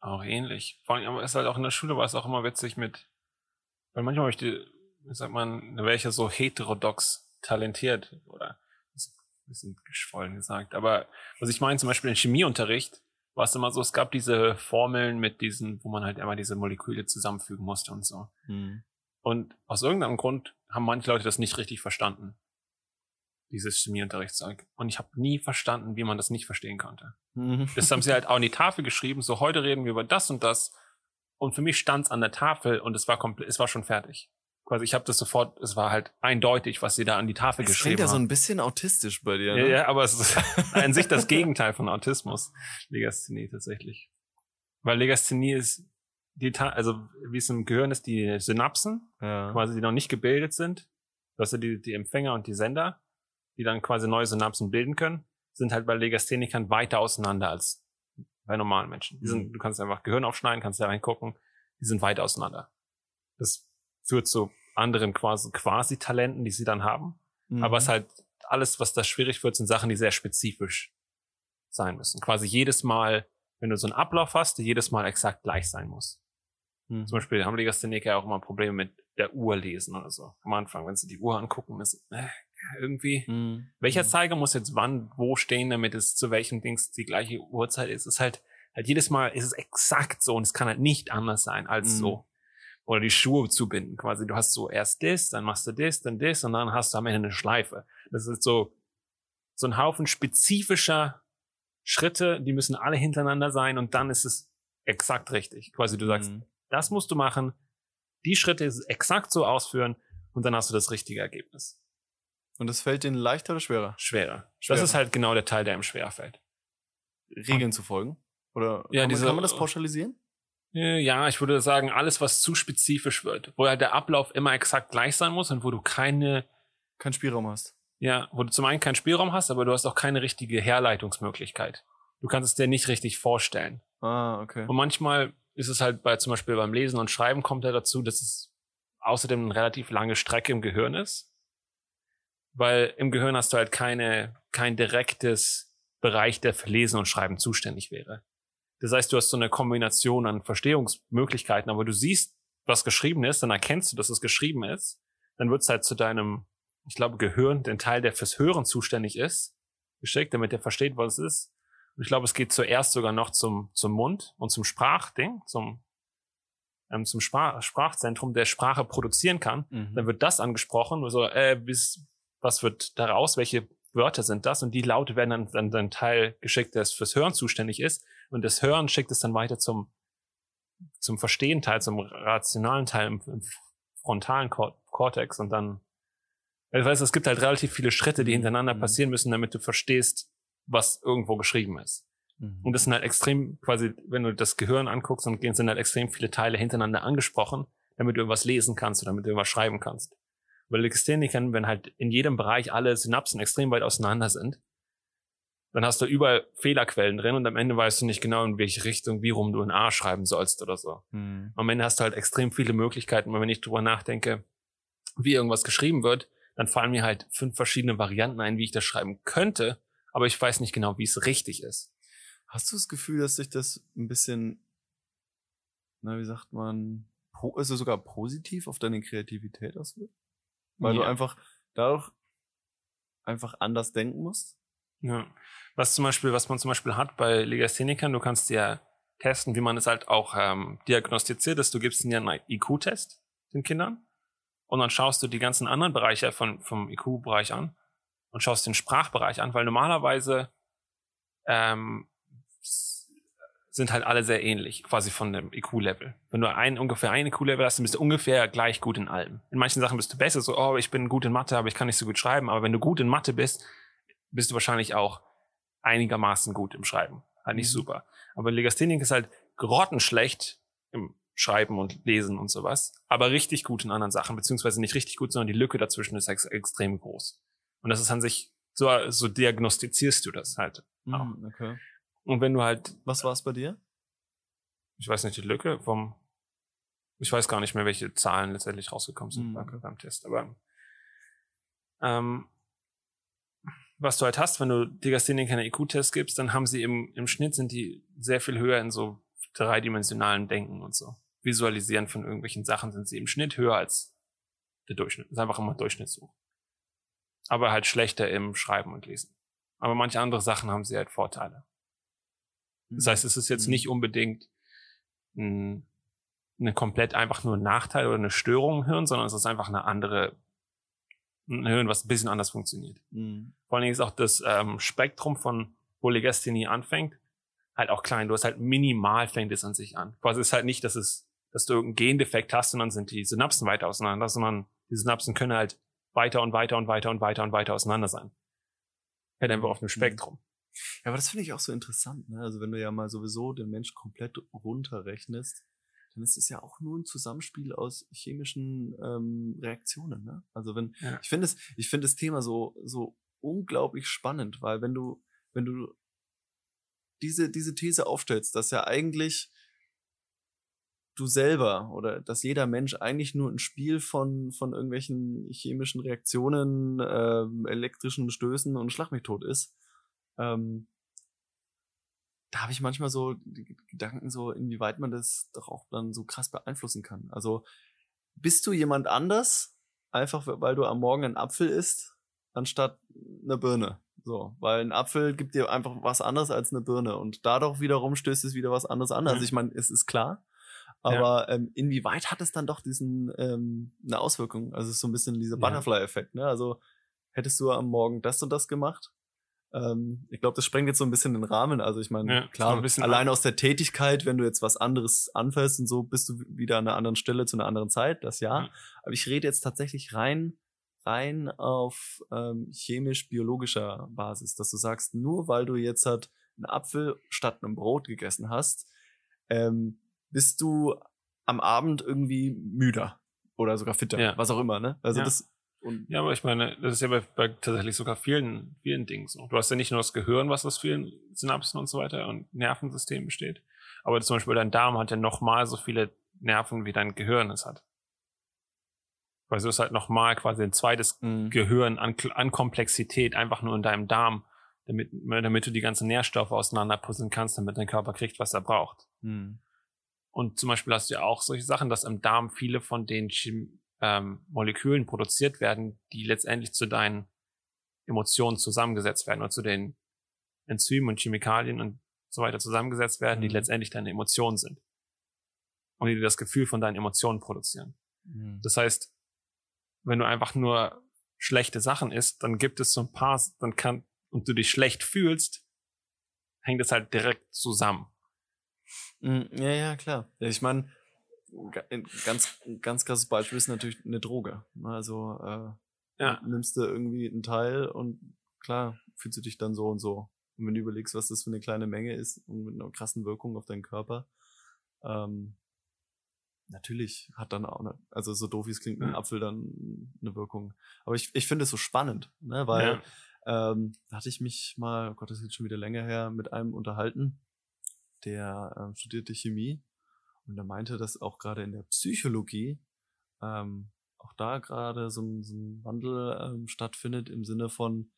auch ähnlich. Vor allem, aber es ist halt auch in der Schule war es auch immer witzig mit, weil manchmal habe ich die, wie sagt man, da wäre ich ja so heterodox talentiert oder ein bisschen geschwollen gesagt. Aber was ich meine, zum Beispiel im Chemieunterricht, war es immer so, es gab diese Formeln mit diesen, wo man halt immer diese Moleküle zusammenfügen musste und so. Mhm. Und aus irgendeinem Grund haben manche Leute das nicht richtig verstanden. Dieses Chemieunterrichtszeug. Und ich habe nie verstanden, wie man das nicht verstehen konnte. Mhm. Das haben sie halt auch in die Tafel geschrieben, so heute reden wir über das und das. Und für mich stand es an der Tafel und es war komplett, es war schon fertig quasi, ich habe das sofort, es war halt eindeutig, was sie da an die Tafel das geschrieben haben. Das ja so ein bisschen autistisch bei dir. Ne? Ja, ja, aber es ist [laughs] an sich das Gegenteil von Autismus, Legasthenie tatsächlich. Weil Legasthenie ist die, also wie es im Gehirn ist, die Synapsen, ja. quasi die noch nicht gebildet sind. Du hast ja die, die Empfänger und die Sender, die dann quasi neue Synapsen bilden können, sind halt bei Legasthenikern weiter auseinander als bei normalen Menschen. Die sind, mhm. du kannst einfach Gehirn aufschneiden, kannst da reingucken, die sind weit auseinander. Das führt zu anderen quasi, quasi Talenten, die sie dann haben. Mhm. Aber es halt alles, was da schwierig wird, sind Sachen, die sehr spezifisch sein müssen. Quasi jedes Mal, wenn du so einen Ablauf hast, der jedes Mal exakt gleich sein muss. Mhm. Zum Beispiel haben Legastheniker auch immer Probleme mit der Uhr lesen oder so. Am Anfang, wenn sie die Uhr angucken, ist äh, irgendwie, mhm. welcher mhm. Zeiger muss jetzt wann, wo stehen, damit es zu welchem Dings die gleiche Uhrzeit ist. Es ist halt, halt jedes Mal ist es exakt so und es kann halt nicht anders sein als mhm. so oder die Schuhe zu binden. Quasi, du hast so erst das, dann machst du das, dann das und dann hast du am Ende eine Schleife. Das ist so, so ein Haufen spezifischer Schritte, die müssen alle hintereinander sein und dann ist es exakt richtig. Quasi, du sagst, mhm. das musst du machen, die Schritte exakt so ausführen und dann hast du das richtige Ergebnis. Und das fällt dir leichter oder schwerer? Schwerer. schwerer. Das ist halt genau der Teil, der ihm schwer fällt. Regeln zu folgen? Oder ja, kann, diese, man, kann man das pauschalisieren? Äh, ja, ich würde sagen, alles, was zu spezifisch wird, wo halt der Ablauf immer exakt gleich sein muss und wo du keine. Kein Spielraum hast. Ja, wo du zum einen keinen Spielraum hast, aber du hast auch keine richtige Herleitungsmöglichkeit. Du kannst es dir nicht richtig vorstellen. Ah, okay. Und manchmal ist es halt bei, zum Beispiel beim Lesen und Schreiben kommt er dazu, dass es außerdem eine relativ lange Strecke im Gehirn ist. Weil im Gehirn hast du halt keine, kein direktes Bereich, der für Lesen und Schreiben zuständig wäre. Das heißt, du hast so eine Kombination an Verstehungsmöglichkeiten, aber du siehst, was geschrieben ist, dann erkennst du, dass es geschrieben ist. Dann wird es halt zu deinem, ich glaube, Gehirn, den Teil, der fürs Hören zuständig ist, geschickt, damit er versteht, was es ist. Und ich glaube, es geht zuerst sogar noch zum, zum Mund und zum Sprachding, zum, ähm, zum Sprach, Sprachzentrum, der Sprache produzieren kann. Mhm. Dann wird das angesprochen, so, äh, bis, was wird daraus, welche Wörter sind das? Und die Laute werden dann, dann, dann Teil geschickt, der fürs Hören zuständig ist. Und das Hören schickt es dann weiter zum, zum Verstehen Teil, zum rationalen Teil im, im frontalen Cortex und dann, ich weiß, es gibt halt relativ viele Schritte, die hintereinander mhm. passieren müssen, damit du verstehst, was irgendwo geschrieben ist. Mhm. Und das sind halt extrem, quasi, wenn du das Gehirn anguckst, und sind halt extrem viele Teile hintereinander angesprochen, damit du irgendwas lesen kannst oder damit du irgendwas schreiben kannst. Weil Legasthenikern, wenn halt in jedem Bereich alle Synapsen extrem weit auseinander sind, dann hast du überall Fehlerquellen drin und am Ende weißt du nicht genau, in welche Richtung, wie rum du ein A schreiben sollst oder so. Mhm. Am Ende hast du halt extrem viele Möglichkeiten. Und wenn ich drüber nachdenke, wie irgendwas geschrieben wird, dann fallen mir halt fünf verschiedene Varianten ein, wie ich das schreiben könnte, aber ich weiß nicht genau, wie es richtig ist. Hast du das Gefühl, dass sich das ein bisschen, na, wie sagt man, also sogar positiv auf deine Kreativität auswirkt? Weil ja. du einfach dadurch einfach anders denken musst? Ja. Was zum Beispiel, was man zum Beispiel hat bei Legasthenikern, du kannst ja testen, wie man es halt auch ähm, diagnostiziert ist. Du gibst ihnen ja einen IQ-Test den Kindern und dann schaust du die ganzen anderen Bereiche von, vom IQ-Bereich an und schaust den Sprachbereich an, weil normalerweise ähm, sind halt alle sehr ähnlich, quasi von dem IQ-Level. Wenn du ein, ungefähr ein IQ-Level hast, dann bist du ungefähr gleich gut in allem. In manchen Sachen bist du besser, so, oh, ich bin gut in Mathe, aber ich kann nicht so gut schreiben. Aber wenn du gut in Mathe bist, bist du wahrscheinlich auch einigermaßen gut im Schreiben. Halt nicht mhm. super. Aber Legasthenic ist halt grottenschlecht im Schreiben und Lesen und sowas, aber richtig gut in anderen Sachen, beziehungsweise nicht richtig gut, sondern die Lücke dazwischen ist ex extrem groß. Und das ist an sich so, so diagnostizierst du das halt. Mhm, okay. Und wenn du halt, Was war es bei dir? ich weiß nicht, die Lücke vom, ich weiß gar nicht mehr, welche Zahlen letztendlich rausgekommen sind Mhm, beim, Test, aber ähm, was du halt hast, wenn du Legastheniker keine IQ-Tests gibst, dann haben sie im, im Schnitt sind die sehr viel höher in so dreidimensionalen Denken und so. Visualisieren von irgendwelchen Sachen sind sie im Schnitt höher als der Durchschnitt. Ist einfach immer Durchschnittshoch. Aber halt schlechter im Schreiben und Lesen. Aber manche andere Sachen haben sie halt Vorteile. Das heißt, es ist jetzt Mhm. nicht unbedingt ein, eine komplett einfach nur ein Nachteil oder eine Störung im Hirn, sondern es ist einfach eine andere, ein Hirn, was ein bisschen anders funktioniert. Mhm. Vor allen Dingen ist auch das ähm, Spektrum von wo Legasthenie anfängt, halt auch klein. Du hast halt minimal fängt es an sich an. Quasi ist halt nicht, dass es, dass du irgendeinen Gendefekt hast und dann sind die Synapsen weiter auseinander, sondern die Synapsen können halt weiter und weiter und weiter und weiter und weiter auseinander sein. Halt einfach auf einem Spektrum. Ja, aber das finde ich auch so interessant, ne? Also wenn du ja mal sowieso den Mensch komplett runterrechnest, dann ist es ja auch nur ein Zusammenspiel aus chemischen ähm, Reaktionen, ne? Also wenn, Ja. ich finde es, ich finde das Thema so, so unglaublich spannend, weil wenn du, wenn du diese, diese These aufstellst, dass ja eigentlich du selber oder dass jeder Mensch eigentlich nur ein Spiel von, von irgendwelchen chemischen Reaktionen, ähm, elektrischen Stößen und Schlag ist, ähm, da habe ich manchmal so Gedanken so, inwieweit man das doch auch dann so krass beeinflussen kann. Also bist du jemand anders, einfach weil du am Morgen einen Apfel isst, anstatt eine Birne. So, weil ein Apfel gibt dir einfach was anderes als eine Birne und dadurch wiederum stößt es wieder was anderes an. Also Mhm. ich meine, es ist klar, aber ähm, inwieweit hat es dann doch diesen ähm, eine Auswirkung? Also es ist so ein bisschen dieser Ja. Butterfly-Effekt. Ne? Also hättest du am Morgen das und das gemacht, ähm, ich glaube, das sprengt jetzt so ein bisschen den Rahmen. Also ich meine, Ja, klar, allein aus der Tätigkeit, wenn du jetzt was anderes anfällst und so, bist du wieder an einer anderen Stelle zu einer anderen Zeit, das ja. Ja. Aber ich rede jetzt tatsächlich rein, rein auf ähm, chemisch-biologischer Basis, dass du sagst, nur weil du jetzt halt einen Apfel statt einem Brot gegessen hast, ähm, bist du am Abend irgendwie müder oder sogar fitter, Ja. was auch immer, ne? Also das und Ja, aber ich meine, das ist ja bei, bei tatsächlich sogar vielen, vielen Dingen so. Du hast ja nicht nur das Gehirn, was aus vielen Synapsen und so weiter und Nervensystemen besteht. Aber zum Beispiel dein Darm hat ja nochmal so viele Nerven, wie dein Gehirn es hat. Weil du hast halt nochmal quasi ein zweites Mhm. Gehirn an, an Komplexität einfach nur in deinem Darm, damit, damit du die ganzen Nährstoffe auseinanderpuzzeln kannst, damit dein Körper kriegt, was er braucht. Mhm. Und zum Beispiel hast du ja auch solche Sachen, dass im Darm viele von den Chem ähm, Molekülen produziert werden, die letztendlich zu deinen Emotionen zusammengesetzt werden oder zu den Enzymen und Chemikalien und so weiter zusammengesetzt werden, die Mhm. letztendlich deine Emotionen sind. Und die dir das Gefühl von deinen Emotionen produzieren. Mhm. Das heißt, wenn du einfach nur schlechte Sachen isst, dann gibt es so ein paar, dann kann, und du dich schlecht fühlst, hängt es halt direkt zusammen. Mm, Ja, ja, klar. Ich meine, ein ganz, ein ganz krasses Beispiel ist natürlich eine Droge. ne? Also äh, Ja. nimmst du irgendwie einen Teil und klar fühlst du dich dann so und so. Und wenn du überlegst, was das für eine kleine Menge ist und mit einer krassen Wirkung auf deinen Körper, ähm, natürlich hat dann auch, eine, also so doof wie es klingt, ein. Apfel dann eine Wirkung. Aber ich, ich finde es so spannend, ne? weil Ja. ähm, da hatte ich mich mal, oh Gott, das ist jetzt schon wieder länger her, mit einem unterhalten, der ähm, studierte Chemie und der meinte, dass auch gerade in der Psychologie ähm, auch da gerade so so ein Wandel ähm, stattfindet im Sinne von,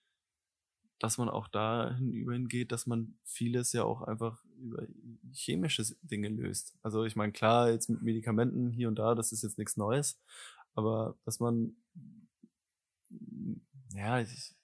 dass man auch dahin überhin geht, dass man vieles ja auch einfach über chemische Dinge löst. Also ich meine, klar, jetzt mit Medikamenten hier und da, das ist jetzt nichts Neues, aber dass man, ja, ich,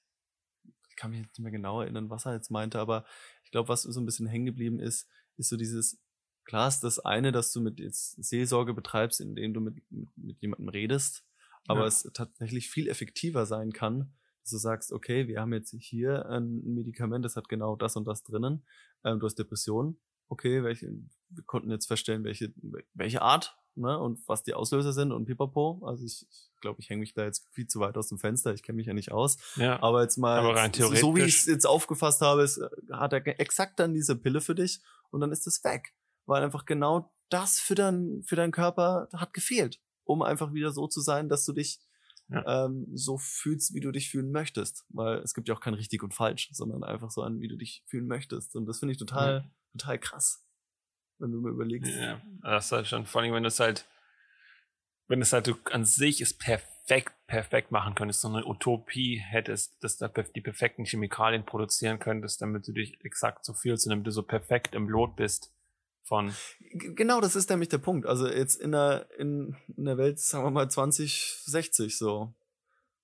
ich kann mich jetzt nicht mehr genau erinnern, was er jetzt meinte, aber ich glaube, was so ein bisschen hängen geblieben ist, ist so dieses, klar ist das eine, dass du mit jetzt Seelsorge betreibst, indem du mit, mit, mit jemandem redest, aber Ja. es tatsächlich viel effektiver sein kann, dass du sagst, okay, wir haben jetzt hier ein Medikament, das hat genau das und das drinnen, ähm, du hast Depressionen, okay, welche, wir konnten jetzt feststellen, welche, welche Art, ne, und was die Auslöser sind und pipapo, also ich, ich glaube, ich hänge mich da jetzt viel zu weit aus dem Fenster, ich kenne mich ja nicht aus, Ja. aber jetzt mal, Aber rein so- so wie ich theoretisch- es jetzt aufgefasst habe, äh, hat er exakt dann diese Pille für dich und dann ist es weg. Weil einfach genau das für, dein, für deinen Körper hat gefehlt, um einfach wieder so zu sein, dass du dich ja. ähm, so fühlst, wie du dich fühlen möchtest. Weil es gibt ja auch kein richtig und falsch, sondern einfach so an, wie du dich fühlen möchtest. Und das finde ich total, ja. total krass, wenn du mir überlegst. Ja, das ist halt schon, vor allem, wenn du es halt, wenn es halt du an sich ist perfekt, perfekt machen könntest, so eine Utopie hättest, dass du die perfekten Chemikalien produzieren könntest, damit du dich exakt so fühlst und damit du so perfekt im Lot bist von. Genau, das ist nämlich der Punkt. Also jetzt in der, in, in der Welt, sagen wir mal 2060 so.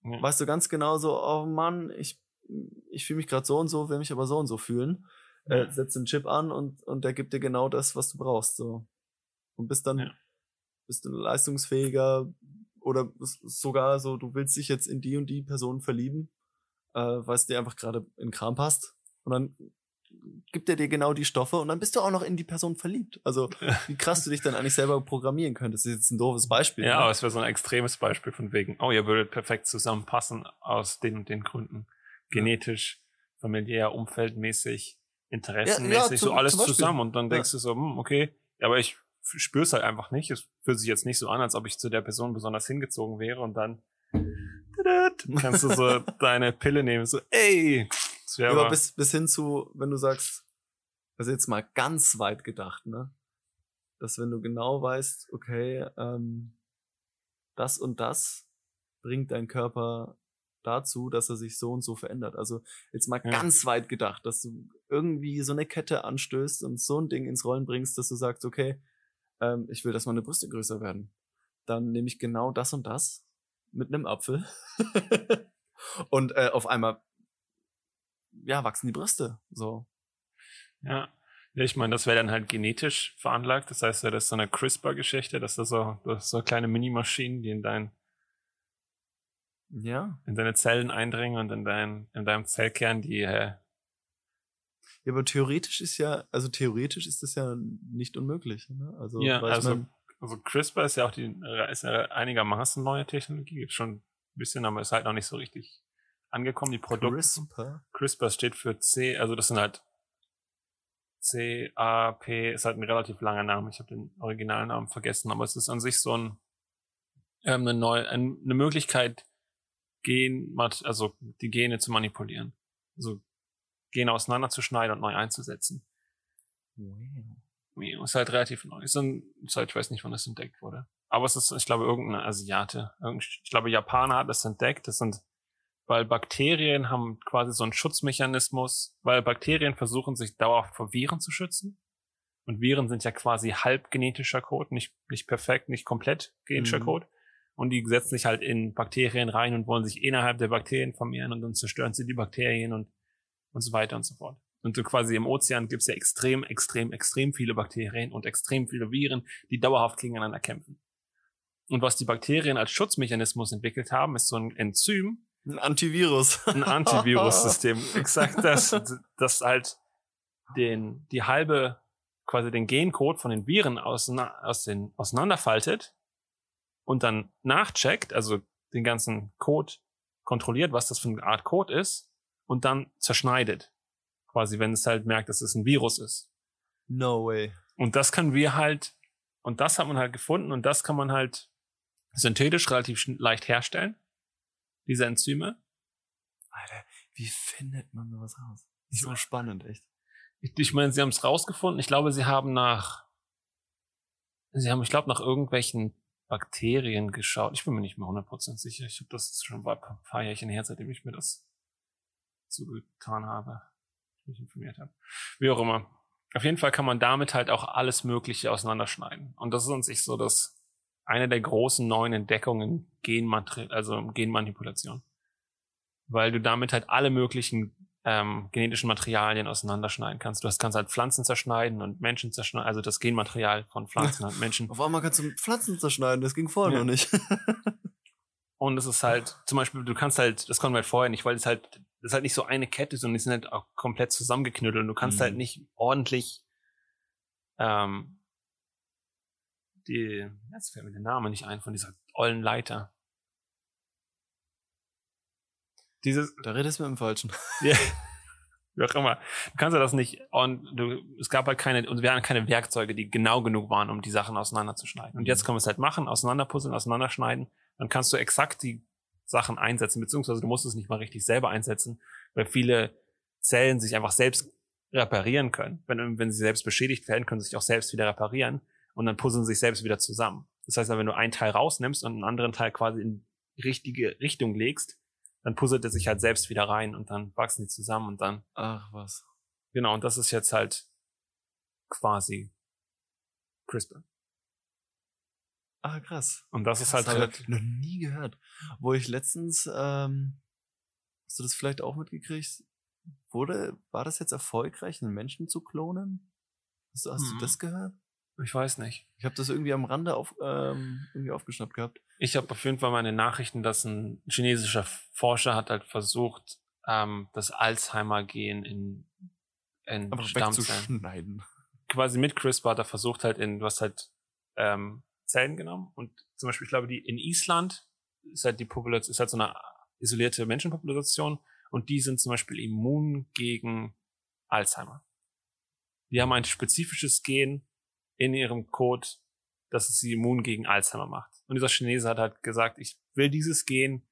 Ja. Weißt du ganz genau so, oh Mann, ich, ich fühle mich gerade so und so, will mich aber so und so fühlen. Ja. Äh, setz den Chip an und, und der gibt dir genau das, was du brauchst. So. Und bist dann, ja. bist du leistungsfähiger oder sogar so, du willst dich jetzt in die und die Person verlieben, äh, weil es dir einfach gerade in Kram passt. Und dann gibt er dir genau die Stoffe und dann bist du auch noch in die Person verliebt. Also, [laughs] wie krass du dich dann eigentlich selber programmieren könntest. Das ist jetzt ein doofes Beispiel. Ja, ne? aber es wäre so ein extremes Beispiel von wegen, oh, ihr würdet perfekt zusammenpassen aus den und den Gründen. Genetisch, familiär, umfeldmäßig, interessenmäßig, ja, ja, so alles zum zusammen. Und dann denkst ja. du so, hm, okay, aber ich spüre es halt einfach nicht. Es fühlt sich jetzt nicht so an, als ob ich zu der Person besonders hingezogen wäre und dann [laughs] kannst du so [laughs] deine Pille nehmen, so, ey, ja, aber bis, bis hin zu, wenn du sagst, also jetzt mal ganz weit gedacht, ne? Dass wenn du genau weißt, okay, ähm, das und das bringt dein Körper dazu, dass er sich so und so verändert. Also jetzt mal ja. ganz weit gedacht, dass du irgendwie so eine Kette anstößt und so ein Ding ins Rollen bringst, dass du sagst, okay, ähm, ich will, dass meine Brüste größer werden. Dann nehme ich genau das und das mit einem Apfel. [laughs] und äh, auf einmal ja, wachsen die Brüste. So. Ja. Ja, ich meine, das wäre dann halt genetisch veranlagt. Das heißt, das ist so eine CRISPR-Geschichte, dass das so, das so kleine Minimaschinen, die in dein, ja. in deine Zellen eindringen und in dein, in deinem Zellkern die, äh, ja, aber theoretisch ist ja, also theoretisch ist das ja nicht unmöglich. Ne? Also, ja, also, also CRISPR ist ja auch die, ist ja einigermaßen neue Technologie, gibt schon ein bisschen, aber ist halt noch nicht so richtig angekommen, die Produkte. CRISPR? CRISPR steht für C, also das sind halt C, A, P, ist halt ein relativ langer Name. Ich habe den Originalnamen vergessen, aber es ist an sich so ein, ähm, eine neue, eine Möglichkeit, Gen, also die Gene zu manipulieren. Also Gene auseinanderzuschneiden und neu einzusetzen. Wow. Ist halt relativ neu. Ist, ein, ist halt, ich weiß nicht, wann das entdeckt wurde. Aber es ist, ich glaube, irgendein Asiate. Ich glaube, Japaner hat das entdeckt. Das sind weil Bakterien haben quasi so einen Schutzmechanismus, weil Bakterien versuchen sich dauerhaft vor Viren zu schützen. Und Viren sind ja quasi halb genetischer Code, nicht, nicht perfekt, nicht komplett genetischer mhm. Code. Und die setzen sich halt in Bakterien rein und wollen sich innerhalb der Bakterien vermehren und dann zerstören sie die Bakterien und, und so weiter und so fort. Und so quasi im Ozean gibt's ja extrem, extrem, extrem viele Bakterien und extrem viele Viren, die dauerhaft gegeneinander kämpfen. Und was die Bakterien als Schutzmechanismus entwickelt haben, ist so ein Enzym, ein Antivirus. Ein Antivirus-System. [laughs] Exakt das. Das halt den, die halbe, quasi den Gencode von den Viren aus, aus den, auseinanderfaltet und dann nachcheckt, also den ganzen Code kontrolliert, was das für eine Art Code ist und dann zerschneidet. Quasi, wenn es halt merkt, dass es ein Virus ist. No way. Und das können wir halt, und das hat man halt gefunden und das kann man halt synthetisch relativ leicht herstellen diese Enzyme. Alter, wie findet man sowas raus? So spannend, echt. Ich, ich meine, sie haben es rausgefunden. Ich glaube, sie haben nach, sie haben, ich glaube, nach irgendwelchen Bakterien geschaut. Ich bin mir nicht mehr 100% sicher. Ich habe das schon ein paar Jährchen her, seitdem ich mir das so getan habe. Ich mich informiert habe. Wie auch immer. Auf jeden Fall kann man damit halt auch alles Mögliche auseinanderschneiden. Und das ist an sich so das eine der großen neuen Entdeckungen Genmatri also Genmanipulation. Weil du damit halt alle möglichen ähm, genetischen Materialien auseinanderschneiden kannst. Du hast, kannst halt Pflanzen zerschneiden und Menschen zerschneiden, also das Genmaterial von Pflanzen [laughs] und Menschen. Auf einmal kannst du Pflanzen zerschneiden, das ging vorher ja. noch nicht. [laughs] und es ist halt, zum Beispiel, du kannst halt, das konnten wir halt vorher nicht, weil es halt, das ist halt nicht so eine Kette, sondern die sind halt auch komplett zusammengeknüttelt und du kannst halt mhm. halt nicht ordentlich ähm, die, jetzt fällt mir der Name nicht ein, von dieser ollen Leiter. Dieses. Da redest du mit dem Falschen. [laughs] Ja. Wie auch immer. Du kannst ja das nicht, und du, es gab halt keine, und wir hatten keine Werkzeuge, die genau genug waren, um die Sachen auseinanderzuschneiden. Und jetzt mhm. können wir es halt machen, auseinanderpuzzeln, auseinanderschneiden. Dann kannst du exakt die Sachen einsetzen, beziehungsweise du musst es nicht mal richtig selber einsetzen, weil viele Zellen sich einfach selbst reparieren können. Wenn, wenn sie selbst beschädigt werden, können sie sich auch selbst wieder reparieren und dann puzzeln sie sich selbst wieder zusammen. Das heißt, wenn du einen Teil rausnimmst und einen anderen Teil quasi in richtige Richtung legst, dann puzzelt er sich halt selbst wieder rein und dann wachsen die zusammen und dann. Ach was. Genau, und das ist jetzt halt quasi CRISPR. Ah, krass. Und das krass, ist halt relativ. ich noch nie gehört. Wo ich letztens, ähm, hast du das vielleicht auch mitgekriegt? Wurde, war das jetzt erfolgreich, einen Menschen zu klonen? Hast du, hast Mhm. du das gehört? Ich weiß nicht. Ich habe das irgendwie am Rande auf, ähm, irgendwie aufgeschnappt gehabt. Ich habe auf jeden Fall meine Nachrichten, dass ein chinesischer Forscher hat halt versucht, ähm, das Alzheimer-Gen in, in Aber Stammzellen. wegzuschneiden. Quasi mit CRISPR hat er versucht halt in, du hast halt ähm, Zellen genommen und zum Beispiel, ich glaube, die in Island ist halt die Population, ist halt so eine isolierte Menschenpopulation und die sind zum Beispiel immun gegen Alzheimer. Die haben ein spezifisches Gen in ihrem Code, dass es sie immun gegen Alzheimer macht. Und dieser Chinese hat halt gesagt, ich will dieses Gen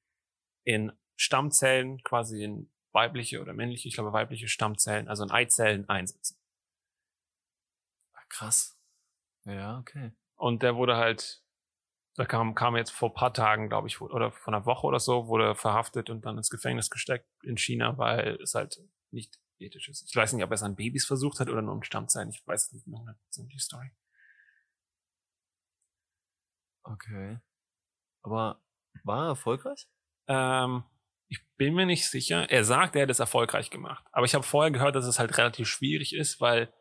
in Stammzellen, quasi in weibliche oder männliche, ich glaube weibliche Stammzellen, also in Eizellen einsetzen. Krass. Ja, okay. Und der wurde halt, da kam, kam jetzt vor paar Tagen, glaube ich, oder vor einer Woche oder so, wurde verhaftet und dann ins Gefängnis gesteckt in China, weil es halt nicht ethisch ist. Ich weiß nicht, ob er es an Babys versucht hat oder nur an Stammzellen. Ich weiß nicht mehr 100% die Story. Okay. Aber war er erfolgreich? Ähm, ich bin mir nicht sicher. Er sagt, er hat es erfolgreich gemacht. Aber ich habe vorher gehört, dass es halt relativ schwierig ist, weil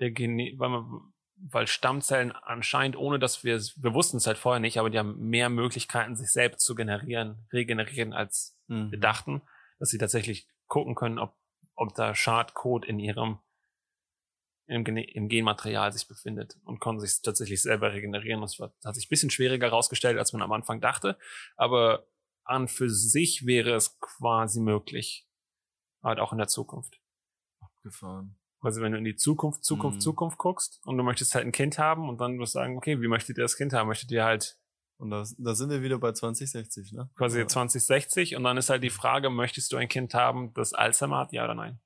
der Gene weil, man, weil Stammzellen anscheinend, ohne dass wir es, wir wussten es halt vorher nicht, aber die haben mehr Möglichkeiten, sich selbst zu generieren, regenerieren, als Mhm. wir dachten, dass sie tatsächlich gucken können, ob, ob da Schadcode in ihrem im, Gene- im Genmaterial sich befindet und konnten sich tatsächlich selber regenerieren. Das war, hat sich ein bisschen schwieriger herausgestellt, als man am Anfang dachte. Aber an für sich wäre es quasi möglich. Halt auch in der Zukunft. Abgefahren. Also wenn du in die Zukunft, Zukunft, Mhm. Zukunft guckst und du möchtest halt ein Kind haben und dann wirst du sagen, okay, wie möchtet ihr das Kind haben? Möchtet ihr halt Und da, da sind wir wieder bei 2060, ne? quasi Ja. 2060 und dann ist halt die Frage, möchtest du ein Kind haben, das Alzheimer hat, ja oder nein?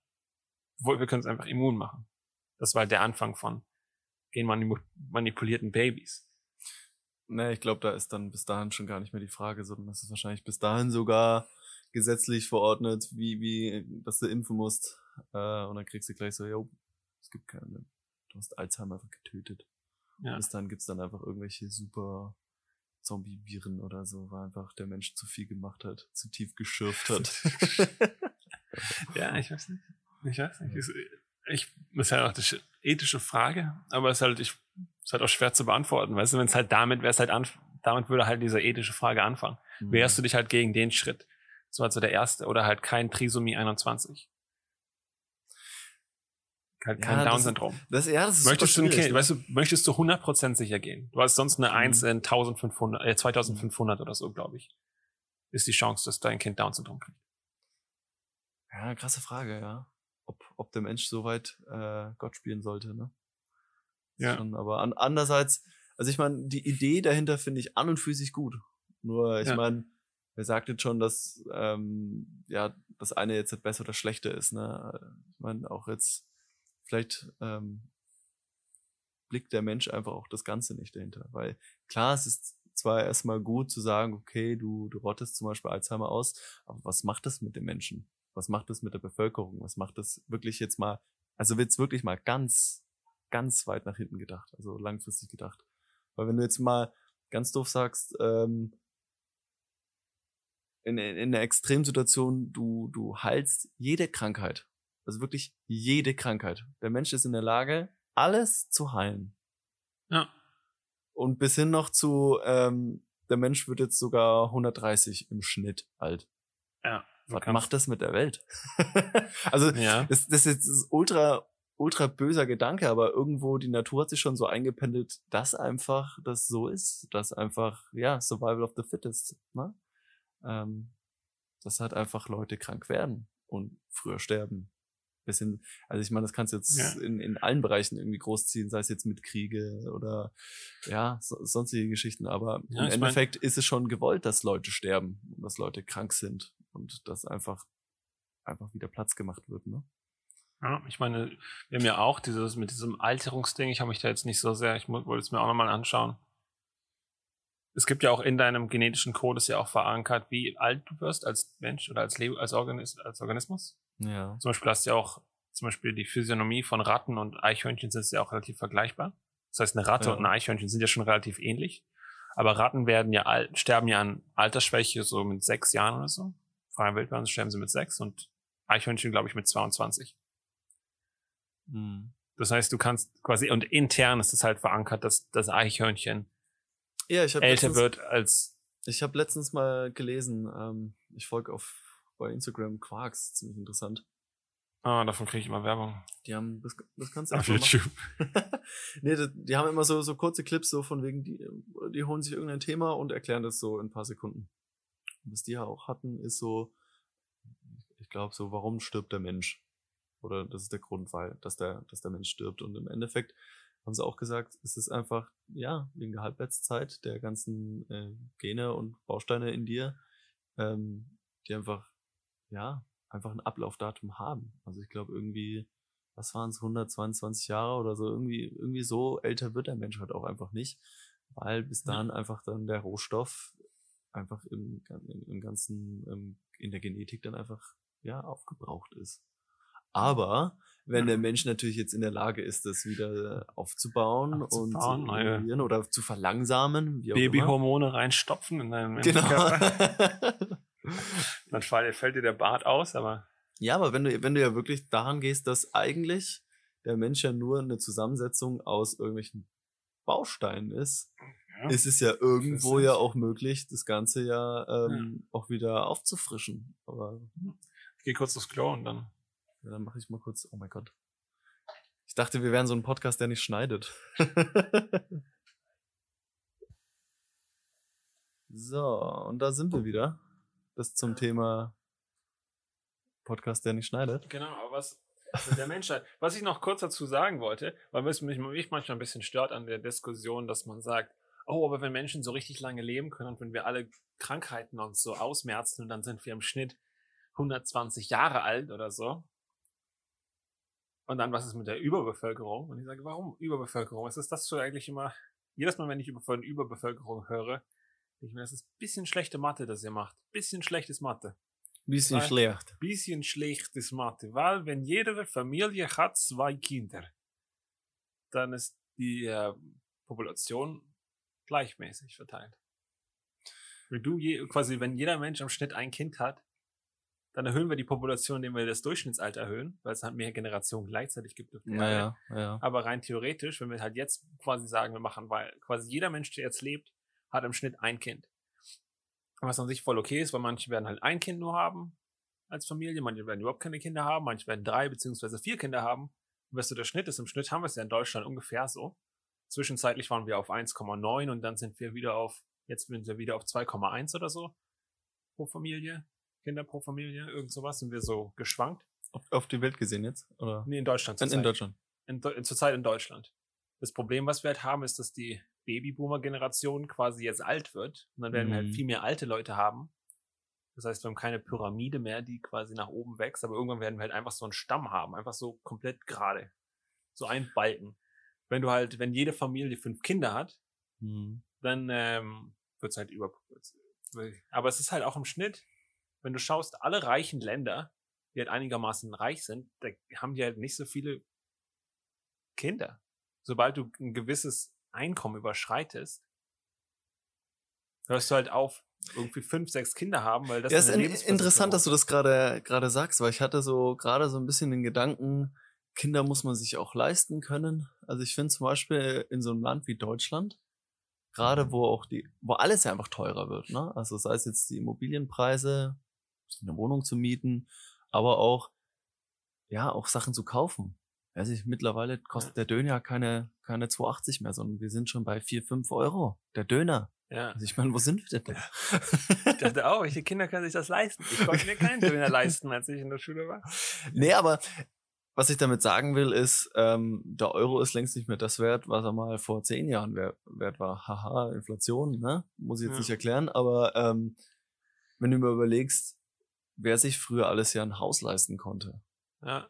Wo- Wir können es einfach immun machen. Das war halt der Anfang von genmanipulierten Babys. Nee, ich glaube, da ist dann bis dahin schon gar nicht mehr die Frage, sondern das ist wahrscheinlich bis dahin sogar gesetzlich verordnet, wie, wie, dass du impfen musst. Äh, und dann kriegst du gleich so, jo, es gibt keine. Du hast Alzheimer einfach getötet. Ja. Bis dahin gibt's dann einfach irgendwelche super Zombie-Viren oder so, weil einfach der Mensch zu viel gemacht hat, zu tief geschürft hat. [laughs] Ja, ich weiß nicht. Ich weiß nicht. Ich, ich das ist halt auch eine sch- ethische Frage, aber es ist halt, ich, ist halt auch schwer zu beantworten. Weißt du, wenn es halt damit wäre es halt an, damit würde halt diese ethische Frage anfangen. Mhm. Wehrst du dich halt gegen den Schritt? Das war so der erste. Oder halt kein Trisomie 21. Halt kein Ja, das- Down-Syndrom. Das, ja, das ist Möchtest du ein weißt du, möchtest du 100% sicher gehen? Du hast sonst eine Mhm. 1 in 1500, äh, 2500 oder so, glaube ich. Ist die Chance, dass dein Kind Down-Syndrom kriegt. Ja, krasse Frage, ja. Ob, ob der Mensch so weit äh, Gott spielen sollte, ne? Ja. Schon, aber an, andererseits, also ich meine, die Idee dahinter finde ich an und für sich gut. Nur, ich Ja. meine, wer sagt jetzt schon, dass ähm, ja das eine jetzt das besser oder schlechter ist, ne? Ich meine, auch jetzt vielleicht ähm, blickt der Mensch einfach auch das Ganze nicht dahinter. Weil klar, es ist zwar erstmal gut zu sagen, okay, du, du rottest zum Beispiel Alzheimer aus, aber was macht das mit den Menschen? Was macht das mit der Bevölkerung? Was macht das wirklich jetzt mal, also wird's wirklich mal ganz, ganz weit nach hinten gedacht, also langfristig gedacht. Weil wenn du jetzt mal ganz doof sagst, ähm, in, in, in einer Extremsituation, du, du heilst jede Krankheit. Also wirklich jede Krankheit. Der Mensch ist in der Lage, alles zu heilen. Ja. Und bis hin noch zu, ähm, der Mensch wird jetzt sogar 130 im Schnitt alt. Ja. Was macht das mit der Welt? [laughs] also, Ja. das, das ist jetzt ultra, ultra böser Gedanke, aber irgendwo die Natur hat sich schon so eingependelt, dass einfach das so ist, dass einfach, ja, Survival of the Fittest, ne? Ähm, dass halt einfach Leute krank werden und früher sterben. Bisschen, also ich meine, das kannst du jetzt Ja. in, in allen Bereichen irgendwie großziehen, sei es jetzt mit Kriege oder ja, so, sonstige Geschichten, aber Ja, im ich mein- Endeffekt ist es schon gewollt, dass Leute sterben und dass Leute krank sind und dass einfach einfach wieder Platz gemacht wird, ne? Ja, ich meine, wir haben ja auch dieses mit diesem Alterungsding, ich habe mich da jetzt nicht so sehr, ich wollte es mir auch nochmal anschauen. Es gibt ja auch in deinem genetischen Code ist ja auch verankert, wie alt du wirst als Mensch oder als, Leb als, Organis als Organismus. Ja. Zum Beispiel hast du ja auch, zum Beispiel die Physiognomie von Ratten und Eichhörnchen sind ja auch relativ vergleichbar. Das heißt, eine Ratte Ja. und ein Eichhörnchen sind ja schon relativ ähnlich. Aber Ratten werden ja al sterben ja an Altersschwäche so mit sechs Jahren oder so. Vor allem Wildbahn sterben sie mit sechs und Eichhörnchen, glaube ich, mit 22. Hm. Das heißt, du kannst quasi, und intern ist es halt verankert, dass das Eichhörnchen Ja, ich habe älter letztens, wird als, ich habe letztens mal gelesen, ähm, ich folge auf bei Instagram Quarks, ziemlich interessant. ah, davon kriege ich immer Werbung. Die haben das, das kannst du Auf. YouTube. [laughs] nee, die, die haben immer so, so kurze Clips, so von wegen, die, die holen sich irgendein Thema und erklären das so in ein paar Sekunden. Und was die ja auch hatten, ist so, ich glaube so, warum stirbt der Mensch? Oder das ist der Grund, weil, dass der, dass der Mensch stirbt. Und im Endeffekt haben sie auch gesagt, es ist einfach, ja, wegen der Halbwertszeit der ganzen äh, Gene und Bausteine in dir, ähm, die einfach, ja, einfach ein Ablaufdatum haben. Also ich glaube irgendwie, was waren es, 122 Jahre oder so, irgendwie, irgendwie so älter wird der Mensch halt auch einfach nicht, weil bis Ja. dahin einfach dann der Rohstoff einfach im, im, im ganzen, ähm, in der Genetik dann einfach, ja, aufgebraucht ist. Aber wenn der Mensch natürlich jetzt in der Lage ist, das wieder aufzubauen, Aufzubauen, und zu oder zu verlangsamen. Babyhormone reinstopfen in deinen Genau. Körper. [laughs] [laughs] Dann fällt dir der Bart aus, aber Ja, aber wenn du, wenn du ja wirklich daran gehst, dass eigentlich der Mensch ja nur eine Zusammensetzung aus irgendwelchen Bausteinen ist, ja. ist es ja irgendwo ja auch möglich, das Ganze ja, ähm, auch wieder aufzufrischen. Aber ich gehe kurz aufs Klo und dann. ja, dann mache ich mal kurz, oh mein Gott. Ich dachte, wir wären so ein Podcast, der nicht schneidet. [laughs] so, und da sind wir wieder. Das zum Thema Podcast, der nicht schneidet. Genau, aber was mit der Menschheit. [laughs] Was ich noch kurz dazu sagen wollte, weil es mich, mich manchmal ein bisschen stört an der Diskussion, dass man sagt, oh, aber wenn Menschen so richtig lange leben können und wenn wir alle Krankheiten uns so ausmerzen und dann sind wir im Schnitt 120 Jahre alt oder so. Und dann, was ist mit der Überbevölkerung? Und ich sage, warum Überbevölkerung? Was ist das für eigentlich immer? Jedes Mal, wenn ich über von Überbevölkerung höre, ich mir, das ist ein bisschen schlechte Mathe, das ihr macht. Bisschen schlechtes Mathe Bisschen Weil- schlecht. bisschen schlechtes Mathe, weil wenn jede Familie hat zwei Kinder, dann ist die äh, Population gleichmäßig verteilt. Wenn du je, quasi, wenn jeder Mensch im Schnitt ein Kind hat, dann erhöhen wir die Population, indem wir das Durchschnittsalter erhöhen, weil es halt mehr Generationen gleichzeitig gibt. Naja, ja. Aber rein theoretisch, wenn wir halt jetzt quasi sagen, wir machen, weil quasi jeder Mensch, der jetzt lebt, hat im Schnitt ein Kind. Was an sich voll okay ist, weil manche werden halt ein Kind nur haben als Familie, manche werden überhaupt keine Kinder haben, manche werden drei beziehungsweise vier Kinder haben. Und was so der Schnitt ist, im Schnitt haben wir es ja in Deutschland ungefähr so. Zwischenzeitlich waren wir auf 1,9 und dann sind wir wieder auf, jetzt sind wir wieder auf 2,1 oder so pro Familie. Kinder pro Familie, irgend sowas, sind wir so geschwankt. Auf, auf die Welt gesehen jetzt? Oder? Nee, in Deutschland. In, in Deutschland. in, zurzeit in Deutschland. Das Problem, was wir halt haben, ist, dass die Babyboomer-Generation quasi jetzt alt wird. Und dann werden wir halt Mhm. viel mehr alte Leute haben. Das heißt, wir haben keine Pyramide mehr, die quasi nach oben wächst, aber irgendwann werden wir halt einfach so einen Stamm haben, einfach so komplett gerade. So ein Balken. Wenn du halt, wenn jede Familie fünf Kinder hat, Mhm. dann ähm, wird es halt über. Aber es ist halt auch im Schnitt, wenn du schaust, alle reichen Länder, die halt einigermaßen reich sind, da haben die halt nicht so viele Kinder. Sobald du ein gewisses Einkommen überschreitest, hörst du halt auf, irgendwie fünf, sechs Kinder haben, weil das ja, ist in, interessant, dass du das gerade gerade sagst, weil ich hatte so gerade so ein bisschen den Gedanken, Kinder muss man sich auch leisten können. Also ich finde zum Beispiel in so einem Land wie Deutschland, gerade wo auch die, wo alles ja einfach teurer wird, ne? Also sei es jetzt die Immobilienpreise, eine Wohnung zu mieten, aber auch ja auch Sachen zu kaufen. Weiß ich, mittlerweile kostet der Döner keine keine 2,80 mehr, sondern wir sind schon bei 4, 5 Euro. Der Döner. Ja. Also ich meine, wo sind wir denn? Ich dachte [laughs] auch, welche Kinder können sich das leisten? Ich konnte mir keinen Döner leisten, als ich in der Schule war. [laughs] Nee, aber was ich damit sagen will, ist, ähm, der Euro ist längst nicht mehr das wert, was er mal vor zehn Jahren wert, wert war. Haha, Inflation, ne? Muss ich jetzt Ja. nicht erklären, aber ähm, wenn du mir überlegst, wer sich früher alles ja ein Haus leisten konnte Ja.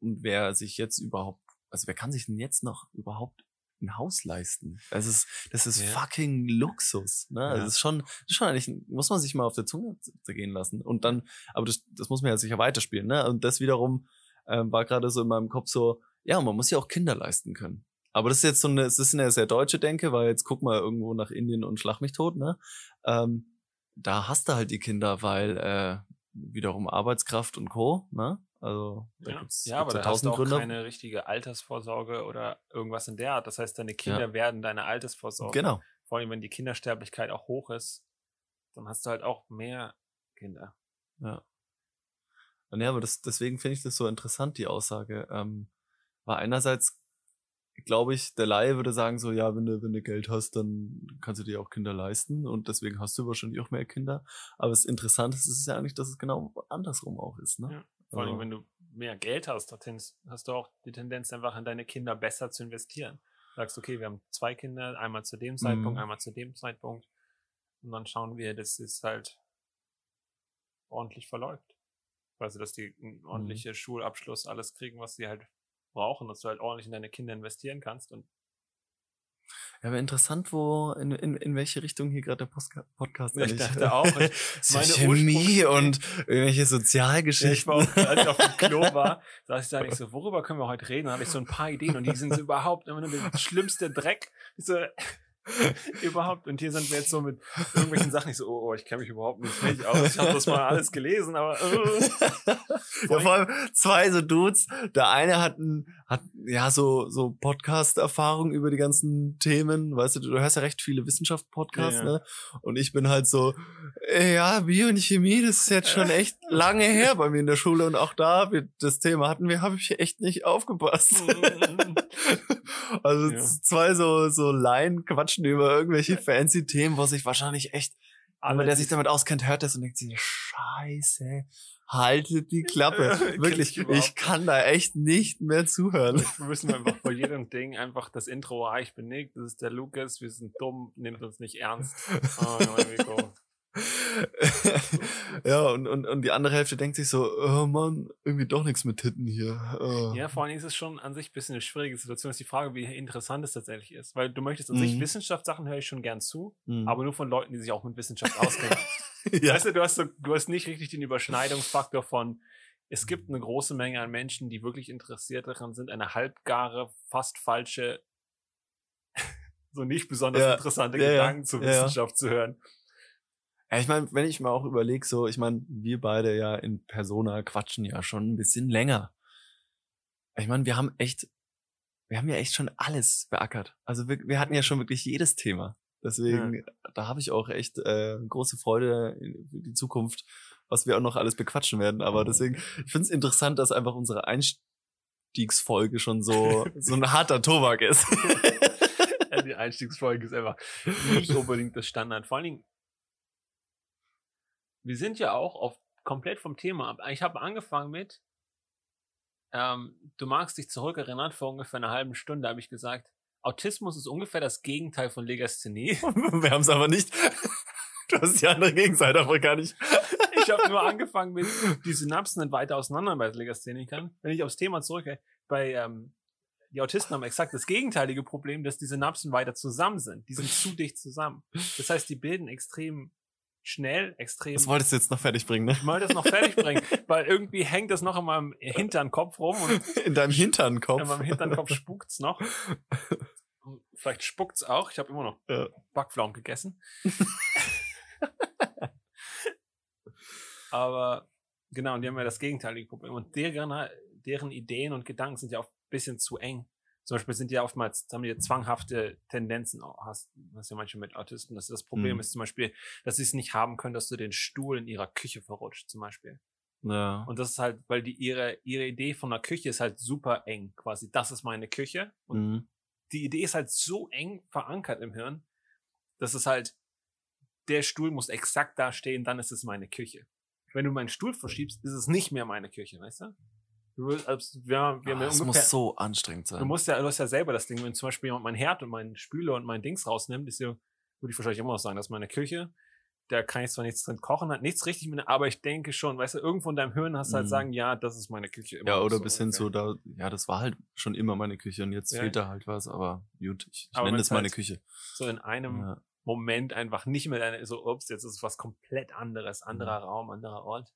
Und wer sich jetzt überhaupt, also wer kann sich denn jetzt noch überhaupt ein Haus leisten? Das ist, das ist Ja. fucking Luxus, ne? Also Ja. Das ist schon, das ist schon eigentlich, muss man sich mal auf der Zunge zergehen lassen. Und dann, aber das, das muss man ja sicher weiterspielen, ne? Und das wiederum ähm, war gerade so in meinem Kopf so, ja, man muss ja auch Kinder leisten können. Aber das ist jetzt so eine, das ist eine sehr deutsche Denke, weil jetzt guck mal irgendwo nach Indien und schlag mich tot, ne? Ähm, da hast du halt die Kinder, weil äh, wiederum Arbeitskraft und Co. Ne? Also da Ja, gibt's, ja aber gibt's da hast du auch Gründe. keine richtige Altersvorsorge oder irgendwas in der Art. Das heißt, deine Kinder werden deine Altersvorsorge. Genau. Vor allem, wenn die Kindersterblichkeit auch hoch ist, dann hast du halt auch mehr Kinder. Ja. Und ja, aber das, deswegen finde ich das so interessant, die Aussage. Ähm, weil einerseits glaube ich, der Laie würde sagen so, ja, wenn du, wenn du Geld hast, dann kannst du dir auch Kinder leisten und deswegen hast du wahrscheinlich auch mehr Kinder. Aber das Interessante ist, ist ja eigentlich, dass es genau andersrum auch ist, ne? Ja. Vor allem, wenn du mehr Geld hast, hast du auch die Tendenz, einfach in deine Kinder besser zu investieren. Sagst, okay, wir haben zwei Kinder, einmal zu dem Zeitpunkt, Mhm. einmal zu dem Zeitpunkt. Und dann schauen wir, dass es halt ordentlich verläuft. Also, dass die einen Mhm. ordentlichen Schulabschluss, alles kriegen, was sie halt brauchen, dass du halt ordentlich in deine Kinder investieren kannst. Und Ja, aber interessant, wo, in, in, in welche Richtung hier gerade der Postka Podcast ich eigentlich- dachte auch, [laughs] ich- meine Chemie und irgendwelche Ja, ich Sozialgeschichten. war auch, als ich auf dem Klo [laughs] war, saß ich da nicht so, worüber können wir heute reden? Da habe ich so ein paar Ideen und die sind so überhaupt immer nur der schlimmste Dreck. Ich so, [laughs] überhaupt. Und hier sind wir jetzt so mit irgendwelchen Sachen. Ich so, oh, oh ich kenne mich überhaupt nicht, nicht aus. Ich habe das mal alles gelesen, aber äh. [laughs] ja, vor allem zwei so Dudes. Der eine hat, ein, hat ja so, so Podcast-Erfahrung über die ganzen Themen. Weißt du, du hörst ja recht viele Wissenschaft-Podcasts, Ja, ja. ne? Und ich bin halt so, äh, ja, Bio und Chemie, das ist jetzt schon echt [laughs] lange her bei mir in der Schule. Und auch da, wir, das Thema hatten wir, habe ich echt nicht aufgepasst. also zwei so, so Laien quatschen über irgendwelche fancy Themen, wo sich wahrscheinlich echt aber der sich damit auskennt, hört das und denkt sich, Scheiße, haltet die Klappe. [laughs] Wirklich, ich ich kann da echt nicht mehr zuhören. Wir müssen einfach vor jedem Ding einfach das Intro, ah, ich bin Nick, das ist der Lukas, wir sind dumm, nehmt uns nicht ernst. Ah, neue Mikro. [laughs] ja, und, und, und die andere Hälfte denkt sich so, oh Mann, irgendwie doch nichts mit Titten hier. Oh. Ja, vor allem ist es schon an sich ein bisschen eine schwierige Situation. Ist die Frage, wie interessant es tatsächlich ist. Weil du möchtest an sich Mhm. Wissenschaftssachen höre ich schon gern zu, Hm. aber nur von Leuten, die sich auch mit Wissenschaft auskennen. [laughs] ja. Weißt du, du hast, so, du hast nicht richtig den Überschneidungsfaktor von, es gibt eine große Menge an Menschen, die wirklich interessiert daran sind, eine halbgare, fast falsche, [laughs] so nicht besonders Ja, interessante ja, Gedanken zur ja, ja. Wissenschaft zu hören. Ja, ich meine, wenn ich mal auch überlege, so, ich meine, wir beide ja in Persona quatschen ja schon ein bisschen länger. Ich meine, wir haben echt, wir haben ja echt schon alles beackert. Also wir, wir hatten ja schon wirklich jedes Thema. Deswegen, da habe ich auch echt äh, große Freude in für die Zukunft, was wir auch noch alles bequatschen werden. Aber deswegen, ich finde es interessant, dass einfach unsere Einstiegsfolge schon so, [laughs] so ein harter Tobak ist. [laughs] Ja, die Einstiegsfolge ist einfach nicht unbedingt das Standard. Vor allen Dingen, wir sind ja auch auf komplett vom Thema ab. Ich habe angefangen mit, ähm, du magst dich zurückerinnern, vor ungefähr einer halben Stunde habe ich gesagt, Autismus ist ungefähr das Gegenteil von Legasthenie. [laughs] wir haben es aber nicht. Du hast die andere Gegenseite aber gar nicht. Ich habe nur angefangen mit, die Synapsen sind weiter auseinander bei Legasthenikern. Wenn ich aufs Thema zurückgehe, bei ähm, die Autisten haben exakt das gegenteilige Problem, dass die Synapsen weiter zusammen sind. Die sind [laughs] zu dicht zusammen. Das heißt, die bilden extrem schnell, extrem. Das wolltest du jetzt noch fertig bringen, ne? Ich wollte das noch fertig bringen, weil irgendwie hängt das noch in meinem hinteren Kopf rum und [laughs] In deinem Hinternkopf. in meinem hinteren Kopf [laughs] spukt's noch. Und Vielleicht spuckt's auch. Ich habe immer noch Ja. Backpflaumen gegessen. [laughs] Aber genau, und die haben ja das gegenteilige Problem. Und deren, deren Ideen und Gedanken sind ja auch ein bisschen zu eng. Zum Beispiel sind die ja oftmals, haben die zwanghafte Tendenzen, auch, hast, hast ja manchmal mit Autisten, dass das Problem Mhm. ist zum Beispiel, dass sie es nicht haben können, dass du den Stuhl in ihrer Küche verrutscht, zum Beispiel. Ja. Und das ist halt, weil die ihre, ihre Idee von der Küche ist halt super eng, quasi. Das ist meine Küche. Und Mhm. die Idee ist halt so eng verankert im Hirn, dass es halt, der Stuhl muss exakt da stehen, dann ist es meine Küche. Wenn du meinen Stuhl verschiebst, ist es nicht mehr meine Küche, weißt du? Du, wir, wir haben Ah, ja das ungefähr, muss so anstrengend sein. du musst ja, du hast ja selber das Ding, wenn zum Beispiel jemand mein Herd und meinen Spüler und mein Dings rausnimmt, ist ja, würde ich wahrscheinlich immer noch sagen, dass meine Küche, da kann ich zwar nichts drin kochen, hat nichts richtig mit, aber ich denke schon, weißt du, irgendwo in deinem Hirn hast du halt Mhm. sagen, ja, das ist meine Küche. immer ja, oder so bis hin zu da, ja, das war halt schon immer meine Küche und jetzt Ja. fehlt da halt was, aber gut, ich, ich Aber nenne es meine halt Küche. so in einem Ja. Moment einfach nicht mehr deine, so, ups, jetzt ist es was komplett anderes, anderer Raum, anderer Ort.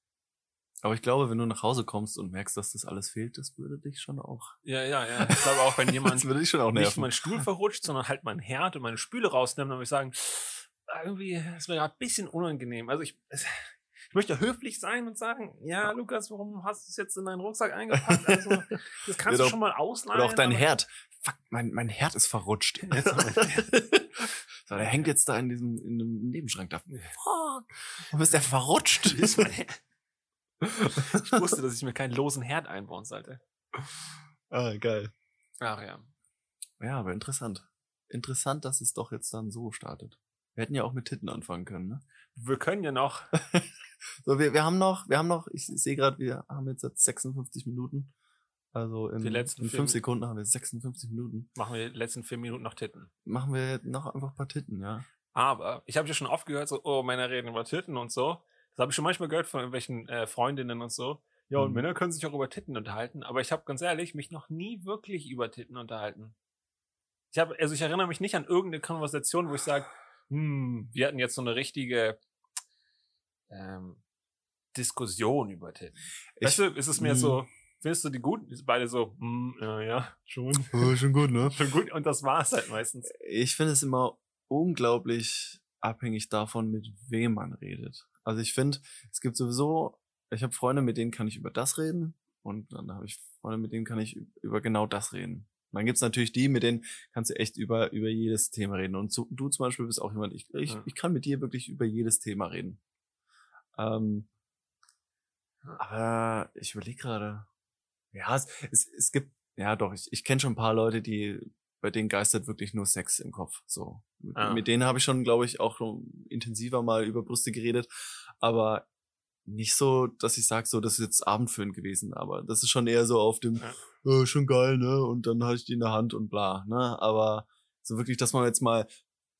Aber ich glaube, wenn du nach Hause kommst und merkst, dass das alles fehlt, das würde dich schon auch. Ja, ja, ja. Ich glaube auch, wenn [laughs] jemand das würde dich schon auch nicht nerven. meinen Stuhl verrutscht, sondern halt meinen Herd und meine Spüle rausnimmt, dann würde ich sagen, irgendwie ist mir gerade ein bisschen unangenehm. Also ich, ich möchte höflich sein und sagen, ja, Lukas, warum hast du es jetzt in deinen Rucksack eingepackt? Also, das kannst du schon mal ausleihen. Oder auch dein Herd. Fuck, mein, mein Herd ist verrutscht. [laughs] So, der hängt jetzt da in diesem in dem Nebenschrank da. Fuck. Warum ist der verrutscht? Ist mein Herd. [laughs] [laughs] Ich wusste, dass ich mir keinen losen Herd einbauen sollte. ah, geil. Ach ja. Ja, aber interessant. Interessant, dass es doch jetzt dann so startet. Wir hätten ja auch mit Titten anfangen können, ne? Wir können ja noch, [laughs] So, wir, wir haben noch, wir haben noch, ich sehe gerade, wir haben jetzt seit 56 Minuten. Also in, in vier fünf Mi- Sekunden haben wir 56 Minuten. machen wir die letzten vier Minuten noch Titten. Machen wir noch einfach ein paar Titten, ja. Aber ich habe ja schon oft gehört, so, oh, Männer reden über Titten und so. Das habe ich schon manchmal gehört von irgendwelchen äh, Freundinnen und so. Ja, und Mhm. Männer können sich auch über Titten unterhalten. Aber ich habe ganz ehrlich mich noch nie wirklich über Titten unterhalten. Ich habe, also ich erinnere mich nicht an irgendeine Konversation, wo ich sage, hm, wir hatten jetzt so eine richtige ähm, Diskussion über Titten. weißt du, ist es mir Mhm. so, findest du die gut? Ist beide so, hm, ja, ja, schon. [laughs] Oh, schon gut, ne? [laughs] Schon gut. Und das war es halt meistens. Ich finde es immer unglaublich abhängig davon, mit wem man redet. Also ich finde, es gibt sowieso, ich habe Freunde, mit denen kann ich über das reden und dann habe ich Freunde, mit denen kann ich über genau das reden. Dann gibt's natürlich die, mit denen kannst du echt über, über jedes Thema reden. Und so, du zum Beispiel bist auch jemand, ich, ich, Ja. ich kann mit dir wirklich über jedes Thema reden. Ähm, aber ich überlege gerade. Ja, es, es, es gibt, ja doch, ich, ich kenne schon ein paar Leute, die, bei denen geistert wirklich nur Sex im Kopf. So. Mit, Ah. mit denen habe ich schon, glaube ich, auch intensiver mal über Brüste geredet. Aber nicht so, dass ich sage, so, das ist jetzt abendfüllend gewesen. Aber das ist schon eher so auf dem, Ja. äh, schon geil, ne? Und dann hatte ich die in der Hand und bla, ne? Aber so wirklich, dass man jetzt mal,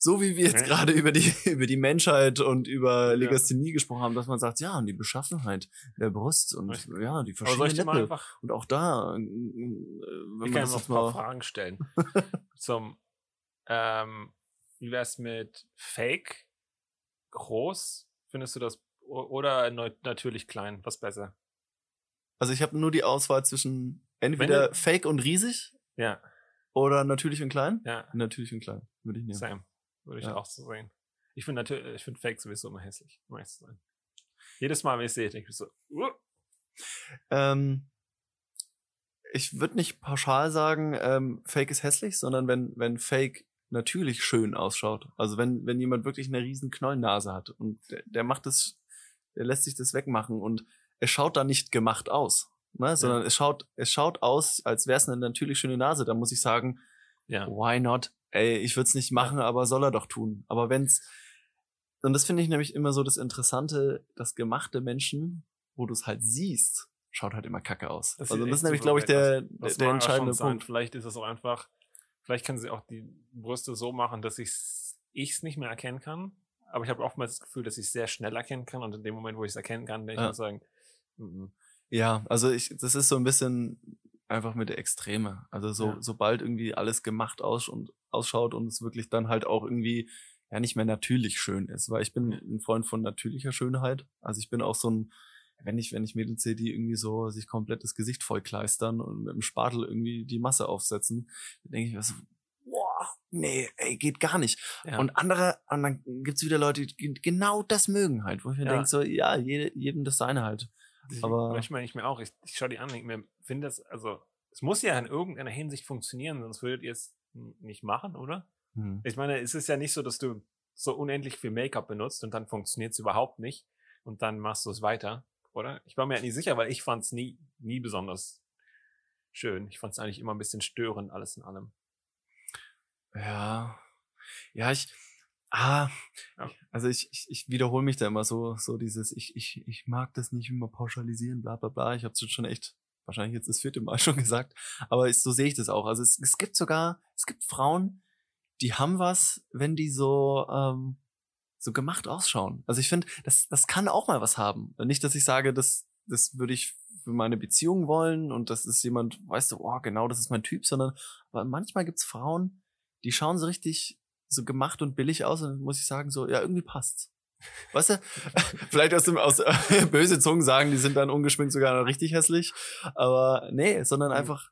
so wie wir jetzt Ja. gerade über die, [laughs] über die Menschheit und über Ja. Legasthenie gesprochen haben, dass man sagt, ja, und die Beschaffenheit der Brust und ja, die verschiedenen Nippel. Und auch da, kann das noch ein paar Fragen stellen. [laughs] Zum, ähm, wie wär's mit Fake groß? Findest du das oder natürlich klein? Was besser? also ich habe nur die Auswahl zwischen entweder du- fake und riesig Ja, oder natürlich und klein. ja, Natürlich und klein, würde ich nehmen. same. Würde ich Ja. auch so sehen. Ich finde natürlich, ich finde Fake sowieso immer hässlich, um sein. Jedes Mal, wenn ich sehe, denke ich so, uh, Ähm, ich würde nicht pauschal sagen, ähm, Fake ist hässlich, sondern wenn, wenn Fake natürlich schön ausschaut. Also wenn, wenn jemand wirklich eine riesen Knollennase hat und der, der macht das, der lässt sich das wegmachen und es schaut da nicht gemacht aus. Ne? Sondern es schaut, es schaut aus, als wäre es eine natürlich schöne Nase. Da muss ich sagen, ja. why not? Ey, ich würde es nicht machen, aber soll er doch tun. Aber wenn's und das finde ich nämlich immer so das Interessante, dass gemachte Menschen, wo du es halt siehst, schaut halt immer kacke aus. Das also das ist nämlich, glaube ich, der, der auch entscheidende. Punkt. Vielleicht ist es auch einfach, vielleicht können sie auch die Brüste so machen, dass ich es nicht mehr erkennen kann. Aber ich habe oftmals das Gefühl, dass ich es sehr schnell erkennen kann. Und in dem Moment, wo ich es erkennen kann, denke ich Ja. sagen, mhm. Ja, also ich, das ist so ein bisschen einfach mit der Extreme. Also so, Ja. sobald irgendwie alles gemacht aus und ausschaut und es wirklich dann halt auch irgendwie ja nicht mehr natürlich schön ist, weil ich bin ein Freund von natürlicher Schönheit. Also ich bin auch so ein, wenn ich, wenn ich Mädels sehe, die irgendwie so sich komplett das Gesicht vollkleistern und mit dem Spatel irgendwie die Masse aufsetzen, dann denke ich mir so, boah, nee, ey, geht gar nicht. ja. Und andere, und dann gibt's wieder Leute, die genau das mögen halt, wo ich mir Ja. denke so, ja, jede, jedem das seine halt. Ich- aber- manchmal ich mir auch, ich, ich schaue die an, mir, finde das, also, es muss ja in irgendeiner Hinsicht funktionieren, sonst würdet ihr es nicht machen, oder? Hm. Ich meine, es ist ja nicht so, dass du so unendlich viel Make-up benutzt und dann funktioniert es überhaupt nicht und dann machst du es weiter, oder? Ich war mir halt nicht sicher, weil ich fand es nie, nie besonders schön. Ich fand es eigentlich immer ein bisschen störend, alles in allem. Ja. Ja, ich. Ah, Ja. also ich, ich, ich wiederhole mich da immer so, so dieses, ich, ich, ich mag das nicht immer pauschalisieren, bla bla bla. Ich habe es schon echt wahrscheinlich jetzt das vierte Mal [laughs] schon gesagt, aber ich, so sehe ich das auch. Also es, es gibt sogar, es gibt Frauen, die haben was, wenn die so, ähm, so gemacht ausschauen. Also ich finde, das, das kann auch mal was haben. Nicht, dass ich sage, das, das würde ich für meine Beziehung wollen und das ist jemand, weißt du, oh, genau, das ist mein Typ, sondern aber manchmal gibt's Frauen, die schauen so richtig so gemacht und billig aus und dann muss ich sagen, so, ja, irgendwie passt's. Weißt du, [laughs] vielleicht aus dem aus [laughs] äh, böse Zungen sagen, die sind dann ungeschminkt sogar noch richtig hässlich, aber nee, sondern einfach,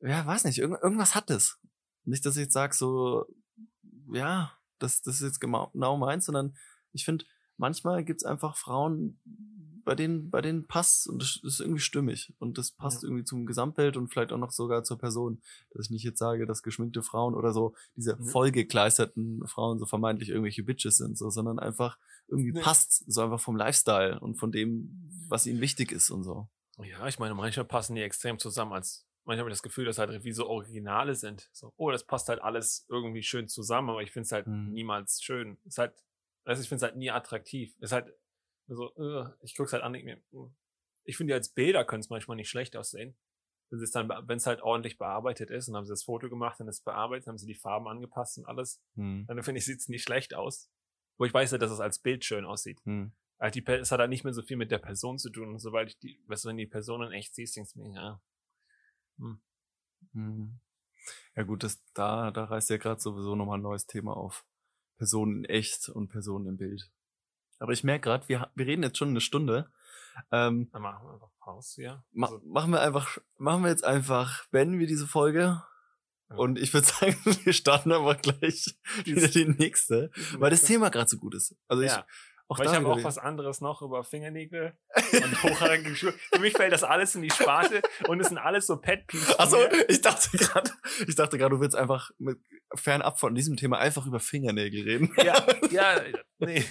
ja, weiß nicht, irgend, irgendwas hat es. Nicht, dass ich jetzt sage, so, ja, das, das ist jetzt genau meins, sondern ich finde, manchmal gibt's einfach Frauen, bei denen, bei denen passt und das ist irgendwie stimmig und das passt Ja. irgendwie zum Gesamtbild und vielleicht auch noch sogar zur Person. Dass ich nicht jetzt sage, dass geschminkte Frauen oder so diese Mhm. vollgekleisterten Frauen so vermeintlich irgendwelche Bitches sind, so, sondern einfach irgendwie Nee. passt, so einfach vom Lifestyle und von dem, was ihnen wichtig ist und so. Ja, ich meine, manchmal passen die extrem zusammen, als manchmal habe ich das Gefühl, dass halt wie so Originale sind. So, oh, das passt halt alles irgendwie schön zusammen, aber ich finde es halt Mhm. niemals schön. Ist halt, also ich finde es halt nie attraktiv. Ist halt so, äh, ich gucke es halt an, denk mir, äh. ich finde, die als Bilder können es manchmal nicht schlecht aussehen. Wenn es dann, wenn es halt ordentlich bearbeitet ist, und haben sie das Foto gemacht, dann ist es bearbeitet, haben sie die Farben angepasst und alles, Hm. dann finde ich, sieht es nicht schlecht aus. Wo ich weiß ja, dass es als Bild schön aussieht. Hm. Halt die, es hat halt nicht mehr so viel mit der Person zu tun. Und sobald ich die, weißt du, wenn die Person in echt siehst, denkst du mir, ja. Hm. Ja gut, das, da, da reißt ja gerade sowieso nochmal ein neues Thema auf. Personen in echt und Personen im Bild. Aber ich merke gerade, wir, wir reden jetzt schon eine Stunde. Ähm, Dann machen wir einfach Pause, ja. ma Also, machen wir einfach, machen wir jetzt einfach, beenden wir diese Folge. Ja. Und ich würde [laughs] sagen, wir starten aber gleich wieder die nächste, weil das Thema gerade so gut ist. Also ich, ja, auch weil ich habe auch was anderes noch über Fingernägel und hochrangige Schuhe. Für mich fällt das alles in die Sparte und es sind alles so pet peeves Achso, ich dachte gerade, ich dachte gerade, du willst einfach mit, fernab von diesem Thema einfach über Fingernägel reden. Ja, [laughs] ja, nee.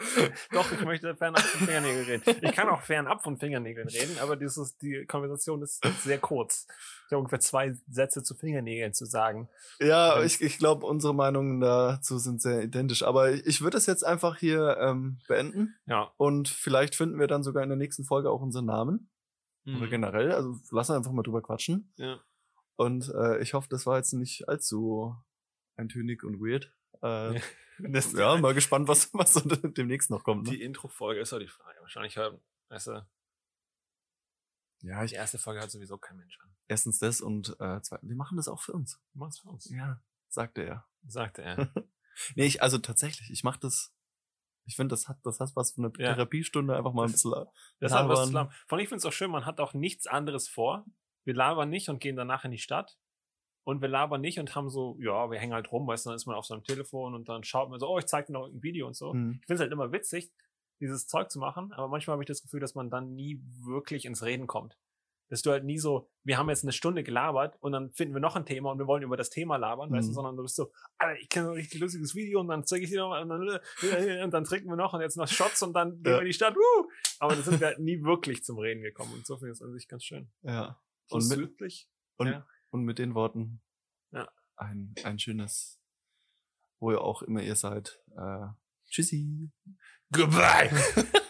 [laughs] Doch, ich möchte fernab von Fingernägeln reden. Ich kann auch fernab von Fingernägeln reden, aber dieses, die Konversation ist sehr kurz. Ich habe ungefähr zwei Sätze zu Fingernägeln zu sagen. Ja, Wenn- ich, ich glaube, unsere Meinungen dazu sind sehr identisch. Aber ich würde es jetzt einfach hier ähm, beenden Ja. und vielleicht finden wir dann sogar in der nächsten Folge auch unseren Namen. Oder Mhm. generell. Also lass uns einfach mal drüber quatschen. Ja. Und äh, ich hoffe, das war jetzt nicht allzu eintönig und weird. Äh, [laughs] Das, ja, mal gespannt, was, [laughs] was so demnächst noch kommt. Ne? Die Intro-Folge ist doch die Frage. Wahrscheinlich hören, weißt du, Ja, die ich, erste Folge hat sowieso kein Mensch an. erstens das und äh, zweitens, wir machen das auch für uns. Mach's für uns. Ja, sagte er. Sagte er. [laughs] Nee, ich, also tatsächlich, ich mache das. Ich finde, das hat, das hat was von einer Ja. Therapiestunde einfach mal ein bisschen. Das hat was labern. zu labern. Vor allem, ich finde es auch schön, man hat auch nichts anderes vor. Wir labern nicht und gehen danach in die Stadt. Und wir labern nicht und haben so, ja, wir hängen halt rum, weißt du, dann ist man auf seinem Telefon und dann schaut man so, oh, ich zeig dir noch ein Video und so. Hm. Ich finde es halt immer witzig, dieses Zeug zu machen, aber manchmal habe ich das Gefühl, dass man dann nie wirklich ins Reden kommt. Dass du halt nie so, wir haben jetzt eine Stunde gelabert und dann finden wir noch ein Thema und wir wollen über das Thema labern, weißt du, Mhm. sondern du bist so, Alter, ich kenne so ein richtig lustiges Video und dann zeige ich dir noch und dann, und dann trinken wir noch und jetzt noch Shots und dann gehen Ja. wir in die Stadt, uh! Aber da sind wir halt nie wirklich zum Reden gekommen und so finde ich das an sich ganz schön. Ja. Und mit, südlich. und, ja. Und mit den Worten Ja. ein, ein schönes, wo ihr auch immer ihr seid. Äh, tschüssi. Goodbye! [laughs]